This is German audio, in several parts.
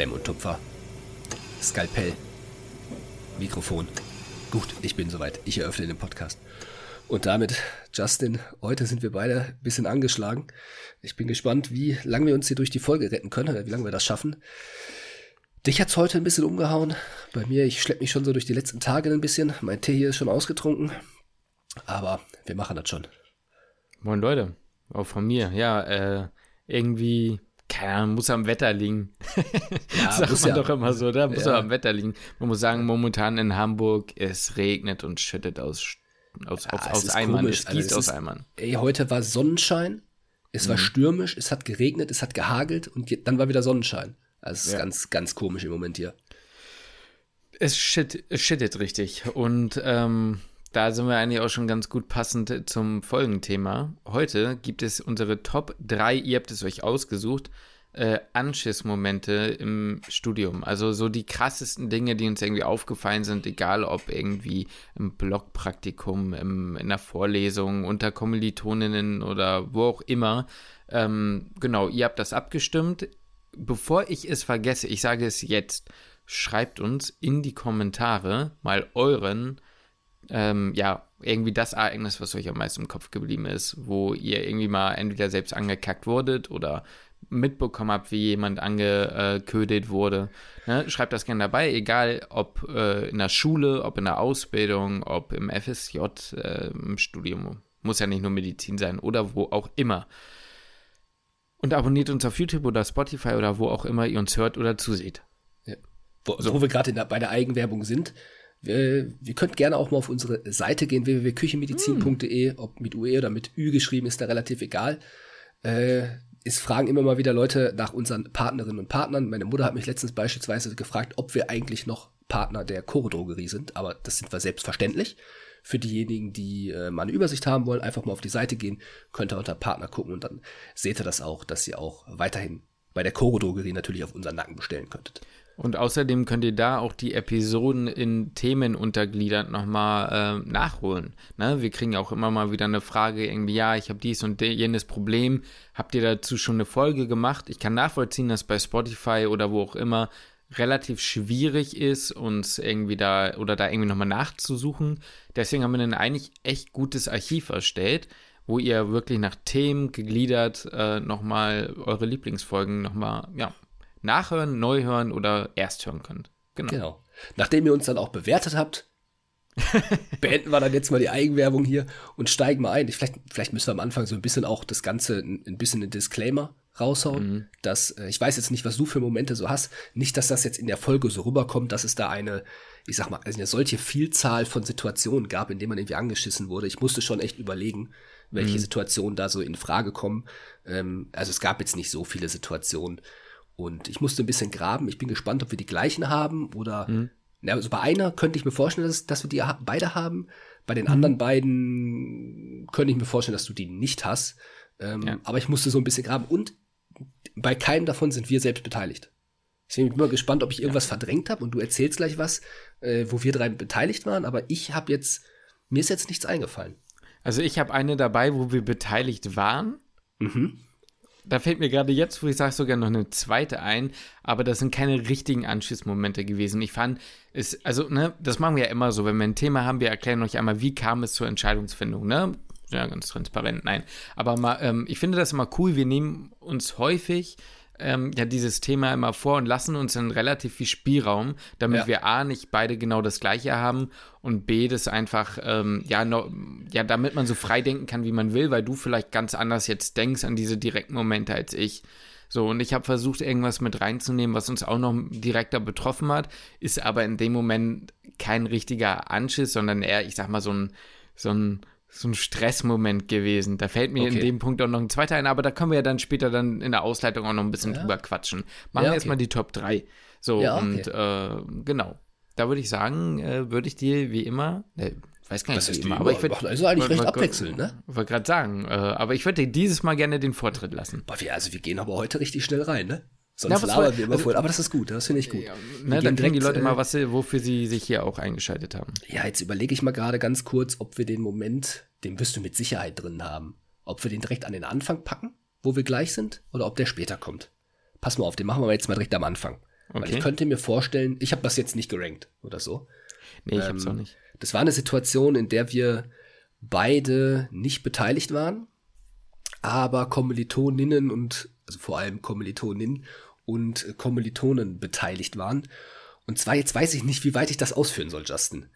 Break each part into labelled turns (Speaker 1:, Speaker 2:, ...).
Speaker 1: Klemm und Tupfer. Skalpell. Mikrofon. Gut, ich bin soweit. Ich eröffne den Podcast. Und damit, Justin, heute sind wir beide ein bisschen angeschlagen. Ich bin gespannt, wie lange wir uns hier durch die Folge retten können, oder wie lange wir das schaffen. Dich hat's heute ein bisschen umgehauen. Bei mir, ich schleppe mich schon so durch die letzten Tage ein bisschen. Mein Tee hier ist schon ausgetrunken. Aber wir machen das schon.
Speaker 2: Moin Leute, auch von mir. Ja, äh, irgendwie, keine Ahnung, muss am Wetter liegen. Ja, Sagt man ja. doch immer so, da muss ja. am Wetter liegen. Man muss sagen, momentan in Hamburg, es regnet und schüttet aus, aus, ja, aus, aus Eimern,
Speaker 1: komisch. es gießt also es aus Eimern. Ey, heute war Sonnenschein, es mhm. war stürmisch, es hat geregnet, es hat gehagelt und dann war wieder Sonnenschein. Also es ist ganz, ganz komisch im Moment hier.
Speaker 2: Es, shit, shittet richtig. Und ähm, da sind wir eigentlich auch schon ganz gut passend zum Folgenthema. Heute gibt es unsere Top 3, ihr habt es euch ausgesucht, äh, Anschiss-Momente im Studium. Also so die krassesten Dinge, die uns irgendwie aufgefallen sind, egal ob irgendwie im Blogpraktikum, im, in der Vorlesung, unter Kommilitoninnen oder wo auch immer. Ähm, genau, ihr habt das abgestimmt. Bevor ich es vergesse, ich sage es jetzt, schreibt uns in die Kommentare mal euren ähm, ja, irgendwie das Ereignis, was euch am meisten im Kopf geblieben ist, wo ihr irgendwie mal entweder selbst angekackt wurdet oder mitbekommen habt, wie jemand angeködet wurde. Ne? Schreibt das gerne dabei, egal ob äh, in der Schule, ob in der Ausbildung, ob im FSJ, äh, im Studium. Muss ja nicht nur Medizin sein oder wo auch immer. Und abonniert uns auf YouTube oder Spotify oder wo auch immer ihr uns hört oder zuseht.
Speaker 1: Ja. Wo, so. wo wir gerade bei der Eigenwerbung sind, wir, wir könnt gerne auch mal auf unsere Seite gehen, www.küchenmedizin.de, ob mit UE oder mit Ü geschrieben, ist da relativ egal. Äh, es fragen immer mal wieder Leute nach unseren Partnerinnen und Partnern. Meine Mutter hat mich letztens beispielsweise gefragt, ob wir eigentlich noch Partner der Chorodrogerie sind, aber das sind wir selbstverständlich. Für diejenigen, die äh, mal eine Übersicht haben wollen, einfach mal auf die Seite gehen, könnt ihr unter Partner gucken und dann seht ihr das auch, dass ihr auch weiterhin bei der Chorodrogerie natürlich auf unseren Nacken bestellen könntet.
Speaker 2: Und außerdem könnt ihr da auch die Episoden in Themen untergliedert nochmal äh, nachholen. Ne? Wir kriegen auch immer mal wieder eine Frage, irgendwie, ja, ich habe dies und jenes Problem. Habt ihr dazu schon eine Folge gemacht? Ich kann nachvollziehen, dass bei Spotify oder wo auch immer relativ schwierig ist, uns irgendwie da oder da irgendwie nochmal nachzusuchen. Deswegen haben wir ein eigentlich echt gutes Archiv erstellt, wo ihr wirklich nach Themen gegliedert äh, nochmal eure Lieblingsfolgen nochmal, ja, nachhören, neu hören oder erst hören könnt.
Speaker 1: Genau. genau. Nachdem ihr uns dann auch bewertet habt, beenden wir dann jetzt mal die Eigenwerbung hier und steigen mal ein. Ich, vielleicht, vielleicht müssen wir am Anfang so ein bisschen auch das Ganze ein, ein bisschen ein Disclaimer raushauen, mhm. dass äh, ich weiß jetzt nicht, was du für Momente so hast, nicht, dass das jetzt in der Folge so rüberkommt, dass es da eine, ich sag mal, eine solche Vielzahl von Situationen gab, in denen man irgendwie angeschissen wurde. Ich musste schon echt überlegen, welche mhm. Situationen da so in Frage kommen. Ähm, also es gab jetzt nicht so viele Situationen, und ich musste ein bisschen graben. Ich bin gespannt, ob wir die gleichen haben oder. Mhm. Na, also bei einer könnte ich mir vorstellen, dass, dass wir die beide haben. Bei den mhm. anderen beiden könnte ich mir vorstellen, dass du die nicht hast. Ähm, ja. Aber ich musste so ein bisschen graben. Und bei keinem davon sind wir selbst beteiligt. Deswegen bin ich immer gespannt, ob ich irgendwas ja. verdrängt habe und du erzählst gleich was, äh, wo wir drei beteiligt waren. Aber ich habe jetzt, mir ist jetzt nichts eingefallen.
Speaker 2: Also ich habe eine dabei, wo wir beteiligt waren. Mhm da fällt mir gerade jetzt, wo ich sage, sogar noch eine zweite ein, aber das sind keine richtigen Anschlussmomente gewesen. Ich fand es, also, ne, das machen wir ja immer so, wenn wir ein Thema haben, wir erklären euch einmal, wie kam es zur Entscheidungsfindung, ne? Ja, ganz transparent, nein. Aber mal, ähm, ich finde das immer cool, wir nehmen uns häufig ähm, ja dieses Thema immer vor und lassen uns dann relativ viel Spielraum, damit ja. wir A, nicht beide genau das Gleiche haben und B, das einfach, ähm, ja, no, ja, damit man so frei denken kann, wie man will, weil du vielleicht ganz anders jetzt denkst an diese direkten Momente als ich. So, und ich habe versucht, irgendwas mit reinzunehmen, was uns auch noch direkter betroffen hat, ist aber in dem Moment kein richtiger Anschiss, sondern eher, ich sag mal, so ein, so ein so ein Stressmoment gewesen. Da fällt mir okay. in dem Punkt auch noch ein zweiter ein, aber da können wir ja dann später dann in der Ausleitung auch noch ein bisschen ja. drüber quatschen. Machen ja, wir erstmal die Top 3. So, ja, okay. und äh, genau. Da würde ich sagen, äh, würde ich dir wie immer, äh, weiß gar nicht,
Speaker 1: wie immer, aber ich würde. Also eigentlich recht abwechseln, ne?
Speaker 2: Wollte gerade sagen, äh, aber ich würde dir dieses Mal gerne den Vortritt lassen.
Speaker 1: Boah, wir, also wir gehen aber heute richtig schnell rein, ne? Sonst ja, labern wir immer also, voll. Aber das ist gut, das finde ich gut. Ja,
Speaker 2: ne, dann kriegen die Leute mal, äh, was, wofür sie sich hier auch eingeschaltet haben.
Speaker 1: Ja, jetzt überlege ich mal gerade ganz kurz, ob wir den Moment, den wirst du mit Sicherheit drin haben, ob wir den direkt an den Anfang packen, wo wir gleich sind, oder ob der später kommt. Pass mal auf, den machen wir jetzt mal direkt am Anfang. Okay. Weil ich könnte mir vorstellen, ich habe das jetzt nicht gerankt oder so.
Speaker 2: Nee, ich ähm, hab's auch nicht.
Speaker 1: Das war eine Situation, in der wir beide nicht beteiligt waren, aber Kommilitoninnen und, also vor allem Kommilitoninnen und Kommilitonen beteiligt waren. Und zwar, jetzt weiß ich nicht, wie weit ich das ausführen soll, Justin.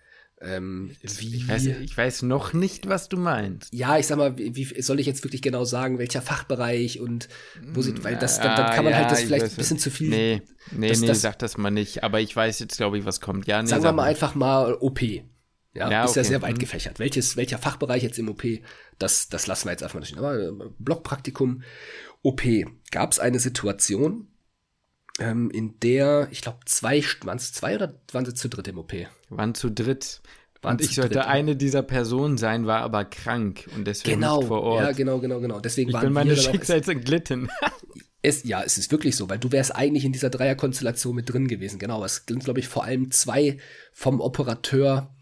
Speaker 2: Ähm, wie, ich, weiß, ich weiß noch nicht, was du meinst.
Speaker 1: Ja, ich sag mal, wie, wie soll ich jetzt wirklich genau sagen, welcher Fachbereich und wo sie, weil das, dann, dann kann man ja, halt das vielleicht ein bisschen zu viel.
Speaker 2: Nee, nee, das, nee, das, sag das mal nicht, aber ich weiß jetzt, glaube ich, was kommt. Ja, nee,
Speaker 1: sagen wir mal einfach mal OP. Ja, ja ist okay. ja sehr weit mhm. gefächert. Welches, welcher Fachbereich jetzt im OP, das, das lassen wir jetzt einfach mal stehen. Aber äh, Blockpraktikum, OP. Gab es eine Situation, ähm, in der, ich glaube, zwei, waren es zwei oder waren sie zu dritt im OP?
Speaker 2: Waren zu dritt. Waren und ich sollte dritt, eine dieser Personen sein, war aber krank und deswegen
Speaker 1: genau,
Speaker 2: nicht vor Ort.
Speaker 1: Ja, genau, genau, genau. Deswegen
Speaker 2: ich
Speaker 1: waren
Speaker 2: bin meine Schicksals entglitten.
Speaker 1: Es, ja, es ist wirklich so, weil du wärst eigentlich in dieser Dreierkonstellation mit drin gewesen. Genau, es sind, glaube ich, vor allem zwei vom Operateur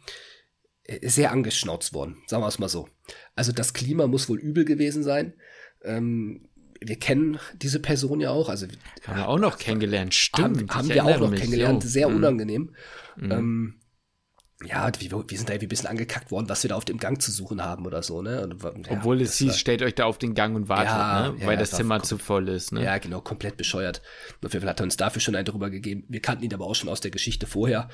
Speaker 1: äh, sehr angeschnauzt worden, sagen wir es mal so. Also das Klima muss wohl übel gewesen sein. Ähm, wir kennen diese Person ja auch. Also
Speaker 2: haben wir auch noch kennengelernt, stimmt.
Speaker 1: Haben, haben wir auch noch mich, kennengelernt, sehr mhm. unangenehm. Mhm. Ähm, ja, wir, wir sind da irgendwie ein bisschen angekackt worden, was wir da auf dem Gang zu suchen haben oder so, ne? Und,
Speaker 2: ja, Obwohl es hieß, stellt euch da auf den Gang und wartet, ja, ne? Weil ja, das Zimmer zu voll ist, ne?
Speaker 1: Ja, genau, komplett bescheuert. Auf jeden Fall hat er uns dafür schon einen drüber gegeben. Wir kannten ihn aber auch schon aus der Geschichte vorher.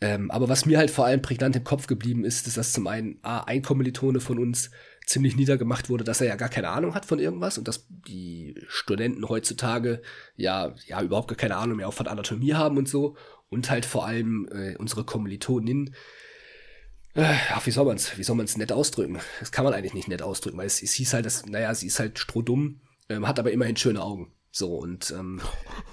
Speaker 1: Ähm, aber was mir halt vor allem prägnant im Kopf geblieben ist, ist, dass zum einen A, ein Kommilitone von uns ziemlich niedergemacht wurde, dass er ja gar keine Ahnung hat von irgendwas und dass die Studenten heutzutage ja, ja überhaupt gar keine Ahnung mehr auch von Anatomie haben und so. Und halt vor allem äh, unsere Kommilitonin, äh, ach, wie soll man's, wie soll man's nett ausdrücken? Das kann man eigentlich nicht nett ausdrücken, weil es, es hieß halt, dass, naja, sie ist halt strohdumm, ähm, hat aber immerhin schöne Augen. So, und ähm,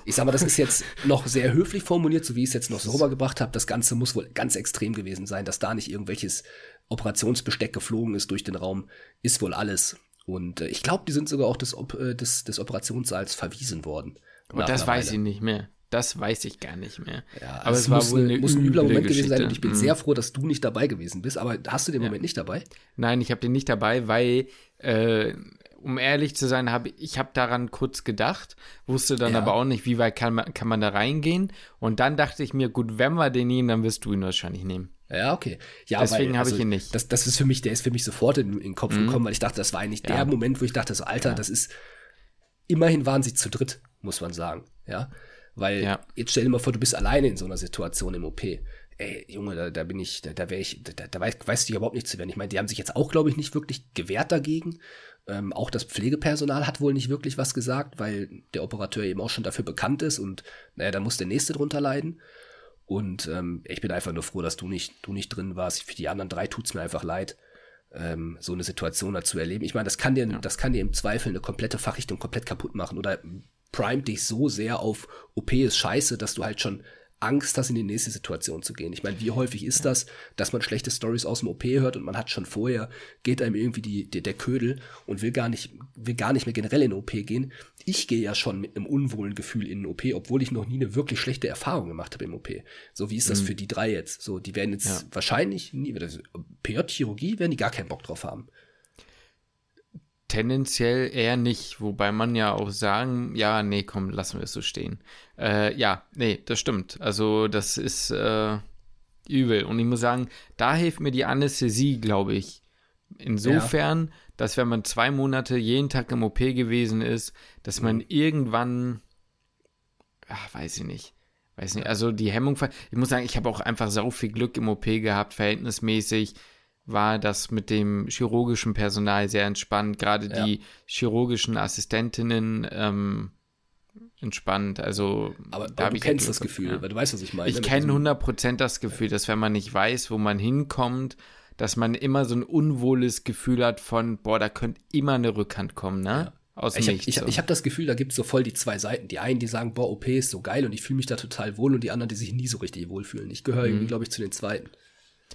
Speaker 1: ich sag mal, das ist jetzt noch sehr höflich formuliert, so wie ich es jetzt noch so rübergebracht habe. Das Ganze muss wohl ganz extrem gewesen sein, dass da nicht irgendwelches Operationsbesteck geflogen ist durch den Raum, ist wohl alles. Und äh, ich glaube, die sind sogar auch des, äh, des, des Operationssaals verwiesen worden.
Speaker 2: Und das weiß ich nicht mehr. Das weiß ich gar nicht mehr.
Speaker 1: Ja, aber es, es war wohl eine muss ein übler Moment Geschichte. gewesen sein und ich bin mhm. sehr froh, dass du nicht dabei gewesen bist. Aber hast du den ja. Moment nicht dabei?
Speaker 2: Nein, ich habe den nicht dabei, weil, äh, um ehrlich zu sein, habe ich habe daran kurz gedacht, wusste dann ja. aber auch nicht, wie weit kann man, kann man da reingehen. Und dann dachte ich mir, gut, wenn wir den nehmen, dann wirst du ihn wahrscheinlich nehmen.
Speaker 1: Ja, okay. Ja,
Speaker 2: Deswegen habe also, ich ihn nicht.
Speaker 1: Das, das ist für mich, der ist für mich sofort in, in den Kopf mhm. gekommen, weil ich dachte, das war eigentlich ja. der Moment, wo ich dachte, so, Alter, ja. das ist, immerhin waren sie zu dritt, muss man sagen. Ja. Weil, ja. jetzt stell dir mal vor, du bist alleine in so einer Situation im OP. Ey, Junge, da, da bin ich, da, da wäre ich, da, da weiß, weißt du überhaupt nicht zu werden. Ich meine, die haben sich jetzt auch, glaube ich, nicht wirklich gewehrt dagegen. Ähm, auch das Pflegepersonal hat wohl nicht wirklich was gesagt, weil der Operateur eben auch schon dafür bekannt ist und naja, da muss der nächste drunter leiden. Und ähm, ich bin einfach nur froh, dass du nicht, du nicht drin warst. Für die anderen drei tut's mir einfach leid, ähm, so eine Situation da zu erleben. Ich meine, das kann dir, ja. das kann dir im Zweifel eine komplette Fachrichtung komplett kaputt machen oder primet dich so sehr auf OP ist scheiße, dass du halt schon Angst hast, in die nächste Situation zu gehen. Ich meine, wie häufig ist das, dass man schlechte Stories aus dem OP hört und man hat schon vorher, geht einem irgendwie die, die, der Ködel und will gar nicht, will gar nicht mehr generell in den OP gehen. Ich gehe ja schon mit einem unwohlen Gefühl in den OP, obwohl ich noch nie eine wirklich schlechte Erfahrung gemacht habe im OP. So wie ist das mhm. für die drei jetzt? So, die werden jetzt ja. wahrscheinlich nie, PJ-Chirurgie werden die gar keinen Bock drauf haben.
Speaker 2: Tendenziell eher nicht, wobei man ja auch sagen, ja, nee, komm, lassen wir es so stehen. Äh, ja, nee, das stimmt. Also das ist äh, übel. Und ich muss sagen, da hilft mir die Anästhesie, glaube ich. Insofern, ja. dass wenn man zwei Monate jeden Tag im OP gewesen ist, dass man mhm. irgendwann, ach, weiß ich nicht, weiß nicht, also die Hemmung, ich muss sagen, ich habe auch einfach sau viel Glück im OP gehabt, verhältnismäßig war das mit dem chirurgischen Personal sehr entspannt. Gerade ja. die chirurgischen Assistentinnen ähm, entspannt. Also,
Speaker 1: aber, aber du kennst das Gefühl, ja. weil du weißt, was ich meine.
Speaker 2: Ich kenne 100% das Gefühl, dass wenn man nicht weiß, wo man hinkommt, dass man immer so ein unwohles Gefühl hat von, boah, da könnte immer eine Rückhand kommen, ne? Ja.
Speaker 1: Aus ich habe ich, so. ich hab das Gefühl, da gibt es so voll die zwei Seiten. Die einen, die sagen, boah, OP ist so geil und ich fühle mich da total wohl und die anderen, die sich nie so richtig wohlfühlen. Ich gehöre mhm. irgendwie, glaube ich, zu den zweiten.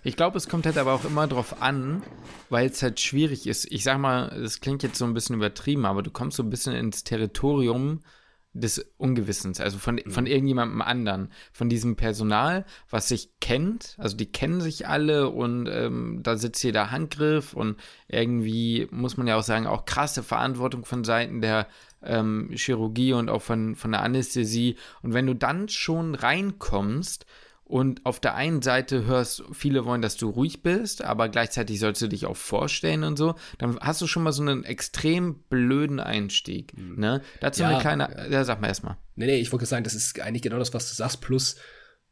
Speaker 2: Ich glaube, es kommt halt aber auch immer drauf an, weil es halt schwierig ist. Ich sag mal, es klingt jetzt so ein bisschen übertrieben, aber du kommst so ein bisschen ins Territorium des Ungewissens, also von, von mhm. irgendjemandem anderen, von diesem Personal, was sich kennt, also die kennen sich alle und ähm, da sitzt jeder Handgriff und irgendwie muss man ja auch sagen, auch krasse Verantwortung von Seiten der ähm, Chirurgie und auch von, von der Anästhesie. Und wenn du dann schon reinkommst, und auf der einen Seite hörst, viele wollen, dass du ruhig bist, aber gleichzeitig sollst du dich auch vorstellen und so, dann hast du schon mal so einen extrem blöden Einstieg. Mhm. Ne? Dazu ja, eine kleine, ja. ja, sag mal erstmal.
Speaker 1: Nee, nee, ich wollte sagen, das ist eigentlich genau das, was du sagst, plus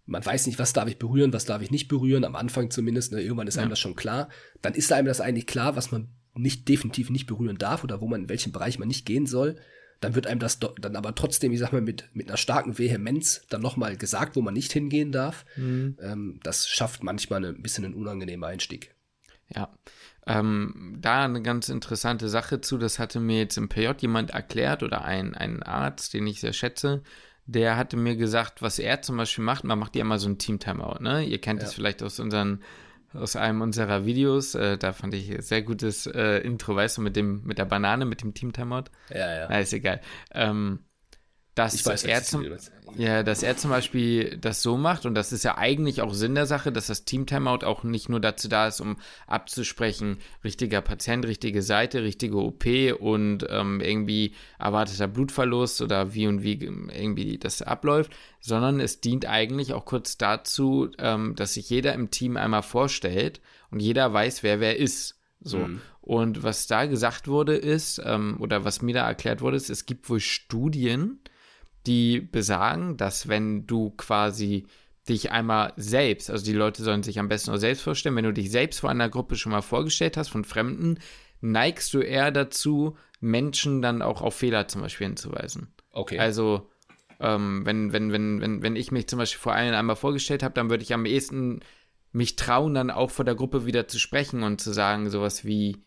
Speaker 1: man weiß nicht, was darf ich berühren, was darf ich nicht berühren, am Anfang zumindest, ne, irgendwann ist einem ja. das schon klar. Dann ist einem das eigentlich klar, was man nicht definitiv nicht berühren darf oder wo man in welchem Bereich man nicht gehen soll dann wird einem das dann aber trotzdem, ich sag mal, mit, mit einer starken Vehemenz dann nochmal gesagt, wo man nicht hingehen darf. Mhm. Ähm, das schafft manchmal eine, ein bisschen einen unangenehmen Einstieg.
Speaker 2: Ja. Ähm, da eine ganz interessante Sache zu, das hatte mir jetzt im PJ jemand erklärt oder ein, ein Arzt, den ich sehr schätze, der hatte mir gesagt, was er zum Beispiel macht, man macht ja immer so ein Team-Timeout, ne? Ihr kennt ja. vielleicht aus unseren aus einem unserer Videos. Äh, da fand ich sehr gutes äh, Intro, weißt du, mit dem, mit der Banane, mit dem Team Timeout.
Speaker 1: Ja, ja.
Speaker 2: Na, ist egal. Ähm, dass weiß, er zum, ja, dass er zum Beispiel das so macht und das ist ja eigentlich auch Sinn der Sache, dass das Team Timeout auch nicht nur dazu da ist, um abzusprechen, richtiger Patient, richtige Seite, richtige OP und ähm, irgendwie erwarteter Blutverlust oder wie und wie irgendwie das abläuft, sondern es dient eigentlich auch kurz dazu, ähm, dass sich jeder im Team einmal vorstellt und jeder weiß, wer wer ist. So. Mhm. Und was da gesagt wurde ist, ähm, oder was mir da erklärt wurde, ist, es gibt wohl Studien, die besagen, dass wenn du quasi dich einmal selbst, also die Leute sollen sich am besten nur selbst vorstellen, wenn du dich selbst vor einer Gruppe schon mal vorgestellt hast von Fremden, neigst du eher dazu, Menschen dann auch auf Fehler zum Beispiel hinzuweisen.
Speaker 1: Okay.
Speaker 2: Also, ähm, wenn, wenn, wenn, wenn, wenn ich mich zum Beispiel vor allen einmal vorgestellt habe, dann würde ich am ehesten mich trauen, dann auch vor der Gruppe wieder zu sprechen und zu sagen, sowas wie,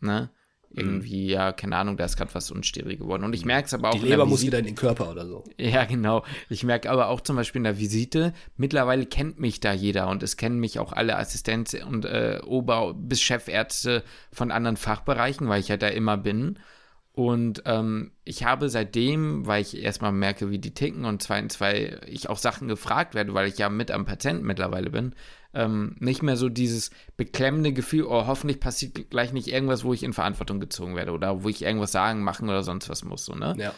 Speaker 2: ne, irgendwie, mhm. ja, keine Ahnung, da ist gerade was unsteril geworden. Und ich merke es aber auch.
Speaker 1: Die Leber muss wieder in den Körper oder so.
Speaker 2: Ja, genau. Ich merke aber auch zum Beispiel in der Visite, mittlerweile kennt mich da jeder und es kennen mich auch alle Assistenz- und äh, Ober- bis Chefärzte von anderen Fachbereichen, weil ich ja halt da immer bin. Und ähm, ich habe seitdem, weil ich erstmal merke, wie die ticken und zweitens, weil ich auch Sachen gefragt werde, weil ich ja mit am Patienten mittlerweile bin, ähm, nicht mehr so dieses beklemmende Gefühl, oh, hoffentlich passiert gleich nicht irgendwas, wo ich in Verantwortung gezogen werde oder wo ich irgendwas sagen, machen oder sonst was muss, so, ne?
Speaker 1: Ja.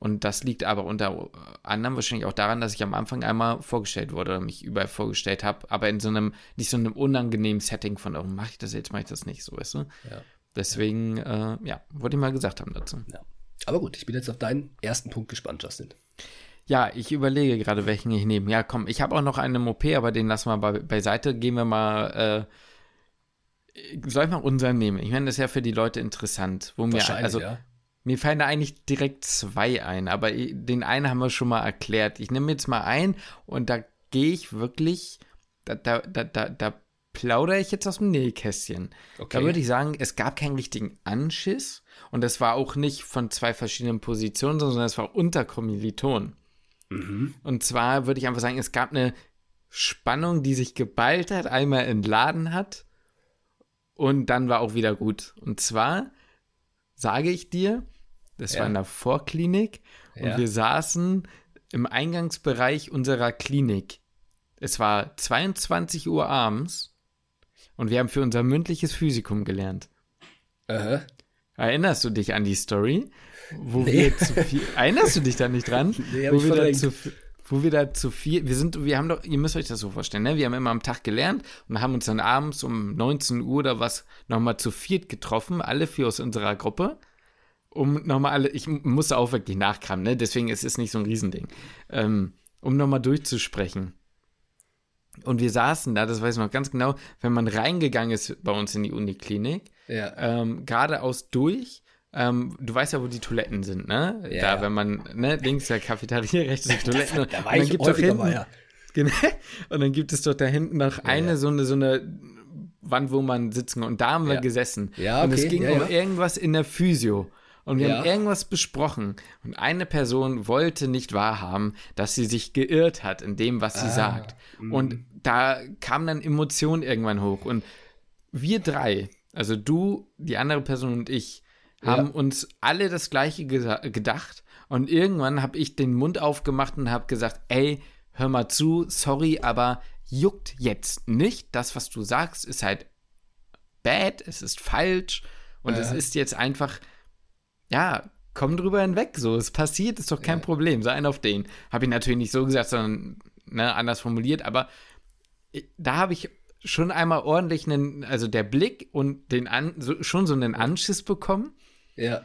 Speaker 2: Und das liegt aber unter anderem wahrscheinlich auch daran, dass ich am Anfang einmal vorgestellt wurde oder mich überall vorgestellt habe, aber in so einem, nicht so einem unangenehmen Setting von, oh, mache ich das jetzt, mache ich das nicht, so, weißt du? Ja. Deswegen, ja, äh, ja wollte ich mal gesagt haben dazu. Ja.
Speaker 1: Aber gut, ich bin jetzt auf deinen ersten Punkt gespannt, Justin.
Speaker 2: Ja, ich überlege gerade, welchen ich nehme. Ja, komm, ich habe auch noch einen OP, aber den lassen wir be beiseite. Gehen wir mal. Äh, soll ich mal unseren nehmen? Ich meine, das ist ja für die Leute interessant. Wo mir, also, ja. Mir fallen da eigentlich direkt zwei ein, aber den einen haben wir schon mal erklärt. Ich nehme jetzt mal ein und da gehe ich wirklich, da, da, da, da, da plaudere ich jetzt aus dem Nähkästchen. Okay. Da würde ich sagen, es gab keinen richtigen Anschiss und das war auch nicht von zwei verschiedenen Positionen, sondern es war unter Kommilitonen. Mhm. Und zwar würde ich einfach sagen, es gab eine Spannung, die sich geballt hat, einmal entladen hat und dann war auch wieder gut. Und zwar sage ich dir, das ja. war in der Vorklinik und ja. wir saßen im Eingangsbereich unserer Klinik. Es war 22 Uhr abends und wir haben für unser mündliches Physikum gelernt.
Speaker 1: Uh
Speaker 2: Erinnerst du dich an die Story? wo nee. wir zu viel. Erinnerst du dich da nicht dran?
Speaker 1: Nee,
Speaker 2: wo, wir da zu, wo wir da zu viel. Wir sind, wir haben doch, ihr müsst euch das so vorstellen, ne? Wir haben immer am Tag gelernt und haben uns dann abends um 19 Uhr oder was nochmal zu viert getroffen, alle vier aus unserer Gruppe. Um nochmal alle, ich musste auch wirklich nachkramen, ne? Deswegen ist es nicht so ein Riesending. Ähm, um nochmal durchzusprechen. Und wir saßen da, das weiß ich noch ganz genau, wenn man reingegangen ist bei uns in die Uniklinik,
Speaker 1: ja.
Speaker 2: ähm, geradeaus durch ähm, du weißt ja, wo die Toiletten sind, ne? Ja, da, wenn man, ne, links der Cafeteria, rechts die Toiletten. Da,
Speaker 1: da war und dann gibt es hinten, ja.
Speaker 2: genau, und dann gibt es doch da hinten noch eine, ja. so eine, so eine Wand, wo man sitzen und da haben wir gesessen.
Speaker 1: Ja, okay.
Speaker 2: Und es ging um irgendwas in der Physio. Und wir haben irgendwas besprochen. Und eine Person wollte nicht wahrhaben, dass sie sich geirrt hat in dem, was sie ah, sagt. Mh. Und da kam dann Emotion irgendwann hoch. Und wir drei, also du, die andere Person und ich, haben ja. uns alle das Gleiche gedacht. Und irgendwann habe ich den Mund aufgemacht und habe gesagt, ey, hör mal zu, sorry, aber juckt jetzt nicht. Das, was du sagst, ist halt bad, es ist falsch und ja. es ist jetzt einfach, ja, komm drüber hinweg, so, es passiert, ist doch kein ja. Problem, sei ein auf den. Habe ich natürlich nicht so gesagt, sondern ne, anders formuliert, aber da habe ich schon einmal ordentlich einen, also der Blick und den an, so, schon so einen Anschiss bekommen.
Speaker 1: Ja.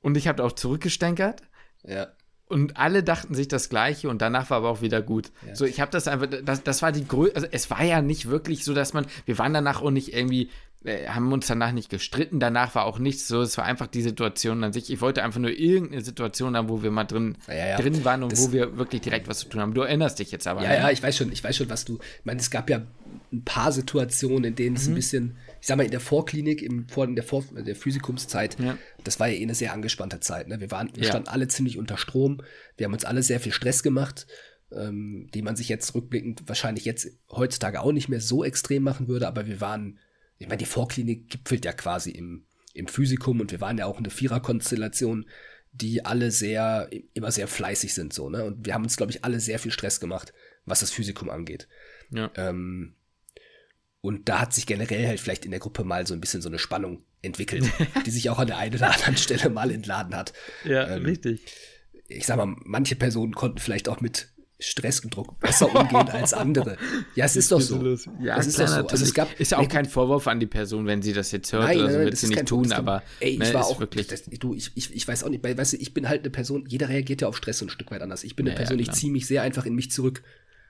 Speaker 2: Und ich habe auch zurückgestänkert.
Speaker 1: Ja.
Speaker 2: Und alle dachten sich das Gleiche und danach war aber auch wieder gut. Ja. So, ich habe das einfach, das, das war die Größe, also es war ja nicht wirklich so, dass man, wir waren danach auch nicht irgendwie, haben uns danach nicht gestritten, danach war auch nichts so, es war einfach die Situation an sich. Ich wollte einfach nur irgendeine Situation haben, wo wir mal drin, ja, ja. drin waren und das, wo wir wirklich direkt was zu tun haben. Du erinnerst dich jetzt aber.
Speaker 1: Ja, ne? ja, ich weiß schon, ich weiß schon, was du, ich meine, es gab ja ein paar Situationen, in denen es ein mhm. bisschen, ich sag mal, in der Vorklinik, im, vor in der, Vor der Physikumszeit, ja. das war ja eh eine sehr angespannte Zeit. Ne? Wir, waren, wir standen alle ziemlich unter Strom, wir haben uns alle sehr viel Stress gemacht, ähm, die man sich jetzt rückblickend wahrscheinlich jetzt heutzutage auch nicht mehr so extrem machen würde, aber wir waren, ich meine, die Vorklinik gipfelt ja quasi im, im Physikum und wir waren ja auch in der Viererkonstellation, die alle sehr, immer sehr fleißig sind, so, ne? Und wir haben uns, glaube ich, alle sehr viel Stress gemacht, was das Physikum angeht.
Speaker 2: Ja.
Speaker 1: Ähm, und da hat sich generell halt vielleicht in der Gruppe mal so ein bisschen so eine Spannung entwickelt, die sich auch an der einen oder anderen Stelle mal entladen hat.
Speaker 2: Ja, ähm, richtig.
Speaker 1: Ich sag mal, manche Personen konnten vielleicht auch mit Stress und Druck besser umgehen als andere. Ja, es ist doch so.
Speaker 2: Ja, es ist klar, doch so. Also es gab, ist ja auch kein Vorwurf an die Person, wenn sie das jetzt hört nein, oder so, wird sie nicht tun, aber
Speaker 1: ey, ich ne, war auch wirklich. Das, du, ich, ich, ich weiß auch nicht, weil, weißt du, ich bin halt eine Person, jeder reagiert ja auf Stress ein Stück weit anders. Ich bin eine ja, Person, ich ziehe mich sehr einfach in mich zurück.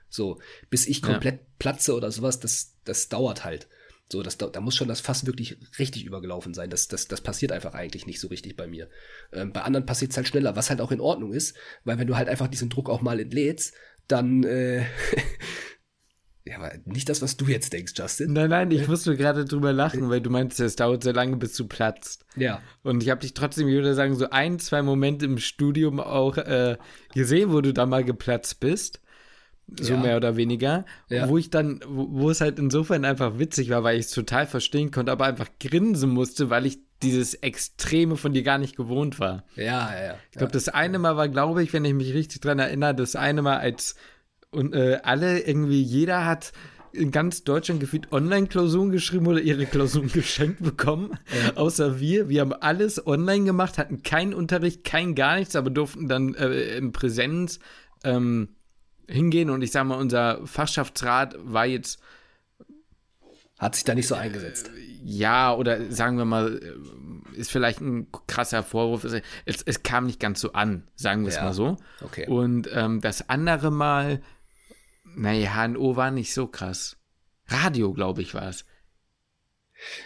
Speaker 1: So, bis ich komplett ja. platze oder sowas, das, das dauert halt. So, das, da muss schon das Fass wirklich richtig übergelaufen sein. Das, das, das passiert einfach eigentlich nicht so richtig bei mir. Ähm, bei anderen passiert es halt schneller, was halt auch in Ordnung ist, weil wenn du halt einfach diesen Druck auch mal entlädst, dann äh, ja, aber nicht das, was du jetzt denkst, Justin.
Speaker 2: Nein, nein, ich musste gerade drüber lachen, weil du meinst, es dauert sehr lange, bis du platzt.
Speaker 1: Ja.
Speaker 2: Und ich habe dich trotzdem, ich würde sagen, so ein, zwei Momente im Studium auch äh, gesehen, wo du da mal geplatzt bist so ja. mehr oder weniger, ja. wo ich dann, wo, wo, es halt insofern einfach witzig war, weil ich es total verstehen konnte, aber einfach grinsen musste, weil ich dieses Extreme von dir gar nicht gewohnt war.
Speaker 1: Ja, ja, ja.
Speaker 2: Ich glaube, das eine Mal war, glaube ich, wenn ich mich richtig dran erinnere, das eine Mal als und äh, alle irgendwie, jeder hat in ganz Deutschland gefühlt Online-Klausuren geschrieben oder ihre Klausuren geschenkt bekommen, ja. außer wir. Wir haben alles online gemacht, hatten keinen Unterricht, kein gar nichts, aber durften dann äh, in Präsenz ähm, hingehen und ich sag mal, unser Fachschaftsrat war jetzt.
Speaker 1: Hat sich da nicht so eingesetzt.
Speaker 2: Ja, oder sagen wir mal, ist vielleicht ein krasser Vorwurf. Es, es kam nicht ganz so an, sagen wir es ja. mal so.
Speaker 1: Okay.
Speaker 2: Und ähm, das andere Mal, naja, HNO war nicht so krass. Radio, glaube ich, war es.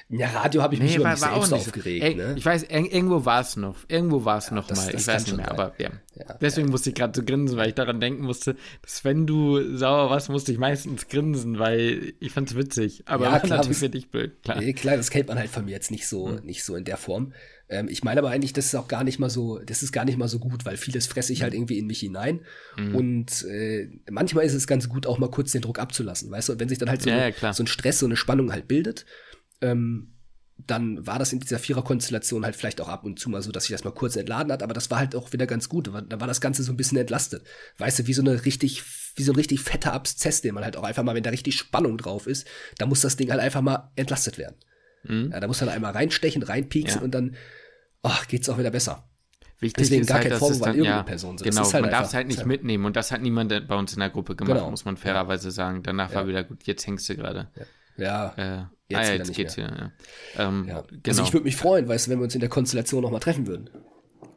Speaker 1: Ja, Radio habe ich nee, mich über war, mich war selbst aufgeregt. Ey,
Speaker 2: ne? Ich weiß, irgendwo war es noch. Irgendwo war es ja, noch das, mal. Das ich weiß nicht mehr, sein. aber ja. ja Deswegen ja. musste ich gerade so grinsen, weil ich daran denken musste, dass wenn du sauer warst, musste ich meistens grinsen, weil ich fand es witzig. Aber ja, klar, natürlich dich blöd.
Speaker 1: Klar. Nee, klar, das kennt man halt von mir jetzt nicht so, hm. nicht so in der Form. Ähm, ich meine aber eigentlich, das ist auch gar nicht mal so, das ist gar nicht mal so gut, weil vieles fresse ich halt irgendwie in mich hinein. Mhm. Und äh, manchmal ist es ganz gut, auch mal kurz den Druck abzulassen, weißt du? Und wenn sich dann halt so, so ein Stress, so eine Spannung halt bildet, ähm, dann war das in dieser Viererkonstellation halt vielleicht auch ab und zu mal so, dass sich das mal kurz entladen hat, aber das war halt auch wieder ganz gut. Da war das Ganze so ein bisschen entlastet. Weißt du, wie so eine richtig, wie so ein richtig fetter Abszess, den man halt auch einfach mal, wenn da richtig Spannung drauf ist, da muss das Ding halt einfach mal entlastet werden. Mhm. Ja, da muss dann einmal reinstechen, reinpieksen ja. und dann oh, geht's auch wieder besser.
Speaker 2: Wichtig Deswegen ist gar halt, kein Vorwurf an irgendeine ja, Person. So. Genau, halt man darf es halt nicht mitnehmen und das hat niemand bei uns in der Gruppe gemacht, genau. muss man fairerweise sagen. Danach war wieder gut, jetzt hängst du gerade.
Speaker 1: Ja.
Speaker 2: Äh, jetzt, ah, ja, jetzt geht's hier,
Speaker 1: ja. Ähm, ja. Genau. Also ich würde mich freuen, weißt du, wenn wir uns in der Konstellation nochmal treffen würden.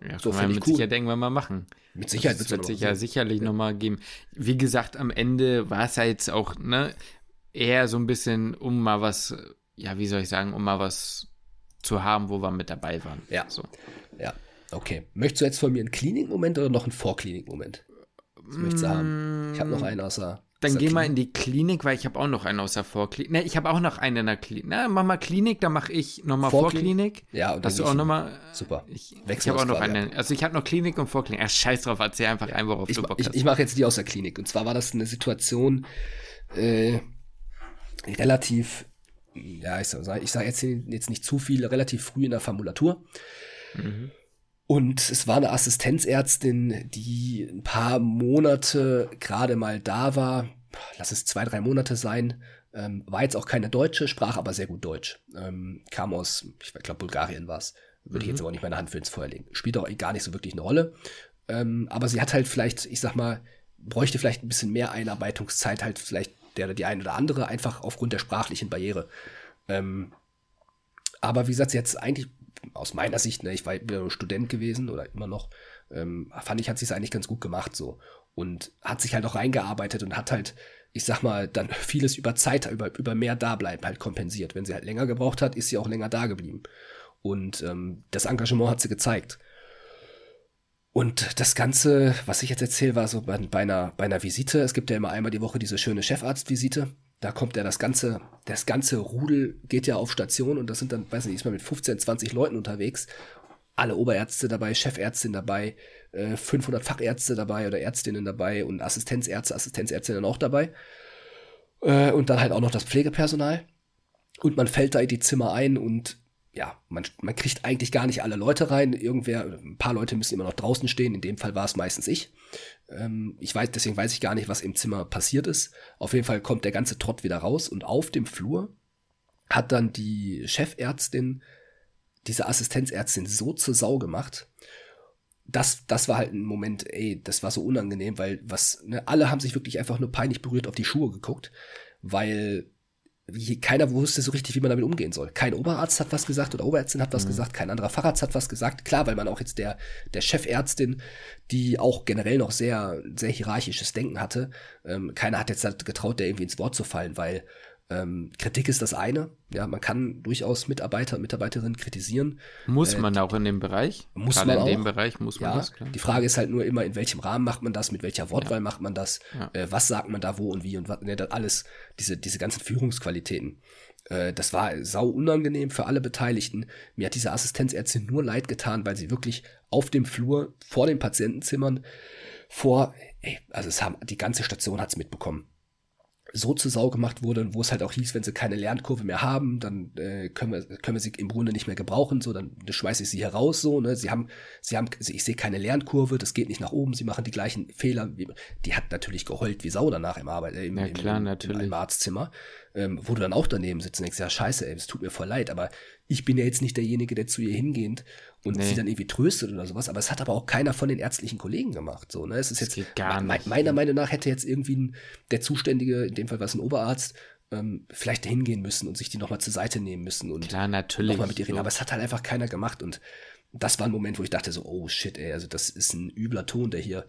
Speaker 2: Ja, so finde ich mit cool. Sicherheit irgendwann mal machen.
Speaker 1: Mit Sicherheit
Speaker 2: das wird es ja sicherlich ja. nochmal geben. Wie gesagt, am Ende war es ja jetzt auch, ne, eher so ein bisschen, um mal was, ja, wie soll ich sagen, um mal was zu haben, wo wir mit dabei waren.
Speaker 1: Ja. So. Ja. Okay. Möchtest du jetzt von mir einen Klinik-Moment oder noch einen Vorklinik-Moment? Was möchtest du haben? Ich habe noch einen außer
Speaker 2: dann geh mal in die Klinik, weil ich habe auch noch einen aus der Vorklinik. Ne, ich habe auch noch einen in der Klinik. Na, mach mal Klinik, dann mache ich nochmal Vorklinik. Vorklinik.
Speaker 1: Ja, und
Speaker 2: Hast du auch nochmal.
Speaker 1: Super.
Speaker 2: Ich, ich habe auch noch einen. Also ich habe noch Klinik und Vorklinik. Ja, scheiß drauf, erzähl einfach ja. einfach auf
Speaker 1: ich, Ich, ich mache jetzt die aus der Klinik. Und zwar war das eine Situation äh, relativ, ja, ich sage ich sag jetzt, jetzt nicht zu viel, relativ früh in der Formulatur. Mhm. Und es war eine Assistenzärztin, die ein paar Monate gerade mal da war. Lass es zwei, drei Monate sein. Ähm, war jetzt auch keine Deutsche, sprach aber sehr gut Deutsch. Ähm, kam aus, ich glaube, Bulgarien war es. Würde mhm. ich jetzt aber nicht meine Hand für ins Feuer legen. Spielt auch gar nicht so wirklich eine Rolle. Ähm, aber sie hat halt vielleicht, ich sag mal, bräuchte vielleicht ein bisschen mehr Einarbeitungszeit, halt vielleicht der oder die ein oder andere, einfach aufgrund der sprachlichen Barriere. Ähm, aber wie gesagt, sie hat es eigentlich aus meiner Sicht, ne, ich war Student gewesen oder immer noch, ähm, fand ich, hat sie es eigentlich ganz gut gemacht so. Und hat sich halt auch reingearbeitet und hat halt, ich sag mal, dann vieles über Zeit, über, über mehr Dableiben halt kompensiert. Wenn sie halt länger gebraucht hat, ist sie auch länger da geblieben. Und ähm, das Engagement hat sie gezeigt. Und das Ganze, was ich jetzt erzähle, war so bei, bei, einer, bei einer Visite. Es gibt ja immer einmal die Woche diese schöne Chefarztvisite. Da kommt ja das ganze, das ganze Rudel geht ja auf Station und das sind dann, weiß nicht, ist man mit 15, 20 Leuten unterwegs. Alle Oberärzte dabei, Chefärztin dabei, 500 äh, Fachärzte dabei oder Ärztinnen dabei und Assistenzärzte, Assistenzärztinnen auch dabei. Äh, und dann halt auch noch das Pflegepersonal. Und man fällt da in die Zimmer ein und ja, man, man kriegt eigentlich gar nicht alle Leute rein. Irgendwer, ein paar Leute müssen immer noch draußen stehen. In dem Fall war es meistens ich. Ähm, ich weiß, deswegen weiß ich gar nicht, was im Zimmer passiert ist. Auf jeden Fall kommt der ganze Trott wieder raus und auf dem Flur hat dann die Chefärztin diese Assistenzärztin so zur Sau gemacht. Das, das war halt ein Moment, ey, das war so unangenehm, weil was, ne, alle haben sich wirklich einfach nur peinlich berührt auf die Schuhe geguckt, weil keiner wusste so richtig, wie man damit umgehen soll. Kein Oberarzt hat was gesagt oder Oberärztin hat was mhm. gesagt, kein anderer Facharzt hat was gesagt. Klar, weil man auch jetzt der, der Chefärztin, die auch generell noch sehr, sehr hierarchisches Denken hatte, ähm, keiner hat jetzt halt getraut, der irgendwie ins Wort zu fallen, weil ähm, Kritik ist das eine. Ja, man kann durchaus Mitarbeiter und Mitarbeiterinnen kritisieren.
Speaker 2: Muss äh, man auch in dem Bereich?
Speaker 1: Muss Gerade man
Speaker 2: in
Speaker 1: auch.
Speaker 2: dem Bereich muss man
Speaker 1: ja,
Speaker 2: das, klar.
Speaker 1: Die Frage ist halt nur immer, in welchem Rahmen macht man das, mit welcher Wortwahl ja. macht man das, ja. äh, was sagt man da wo und wie und was, ne, das alles, diese, diese ganzen Führungsqualitäten. Äh, das war sau unangenehm für alle Beteiligten. Mir hat diese Assistenzärztin nur leid getan, weil sie wirklich auf dem Flur vor den Patientenzimmern vor, ey, also es haben, die ganze Station hat's mitbekommen so zur Sau gemacht wurde, wo es halt auch hieß, wenn sie keine Lernkurve mehr haben, dann äh, können, wir, können wir sie im Grunde nicht mehr gebrauchen, so, dann schmeiße ich sie hier raus, so, ne, sie haben, sie haben, ich sehe keine Lernkurve, das geht nicht nach oben, sie machen die gleichen Fehler, die hat natürlich geheult wie Sau danach im Arbeit, äh, im,
Speaker 2: ja, klar,
Speaker 1: im,
Speaker 2: natürlich.
Speaker 1: im Arztzimmer, ähm, wo du dann auch daneben sitzt und denkst, ja, scheiße, ey, es tut mir voll leid, aber ich bin ja jetzt nicht derjenige, der zu ihr hingehend und nee. sie dann irgendwie tröstet oder sowas, aber es hat aber auch keiner von den ärztlichen Kollegen gemacht, so, ne, es ist das jetzt,
Speaker 2: gar
Speaker 1: me meiner Meinung nach hätte jetzt irgendwie ein, der Zuständige, in dem Fall war es ein Oberarzt, ähm, vielleicht hingehen müssen und sich die nochmal zur Seite nehmen müssen und
Speaker 2: Klar, natürlich.
Speaker 1: nochmal mit ihr reden, aber es hat halt einfach keiner gemacht und das war ein Moment, wo ich dachte so, oh shit, ey, also das ist ein übler Ton, der hier,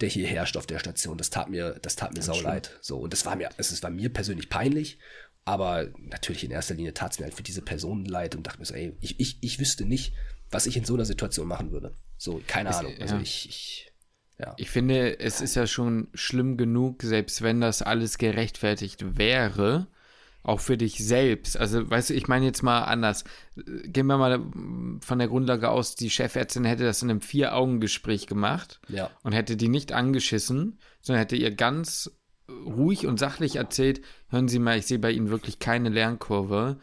Speaker 1: der hier herrscht auf der Station. Das tat mir, das tat mir sau leid. So, und das war mir, es war mir persönlich peinlich aber natürlich in erster Linie tat es mir halt für diese Person leid und dachte mir so, ey, ich, ich, ich wüsste nicht, was ich in so einer Situation machen würde. So, keine es, Ahnung. Also ja. ich, ich, ja.
Speaker 2: Ich finde, es ist ja schon schlimm genug, selbst wenn das alles gerechtfertigt wäre, auch für dich selbst. Also, weißt du, ich meine jetzt mal anders. Gehen wir mal von der Grundlage aus, die Chefärztin hätte das in einem Vier-Augen-Gespräch gemacht
Speaker 1: ja.
Speaker 2: und hätte die nicht angeschissen, sondern hätte ihr ganz ruhig und sachlich erzählt, hören Sie mal, ich sehe bei Ihnen wirklich keine Lernkurve.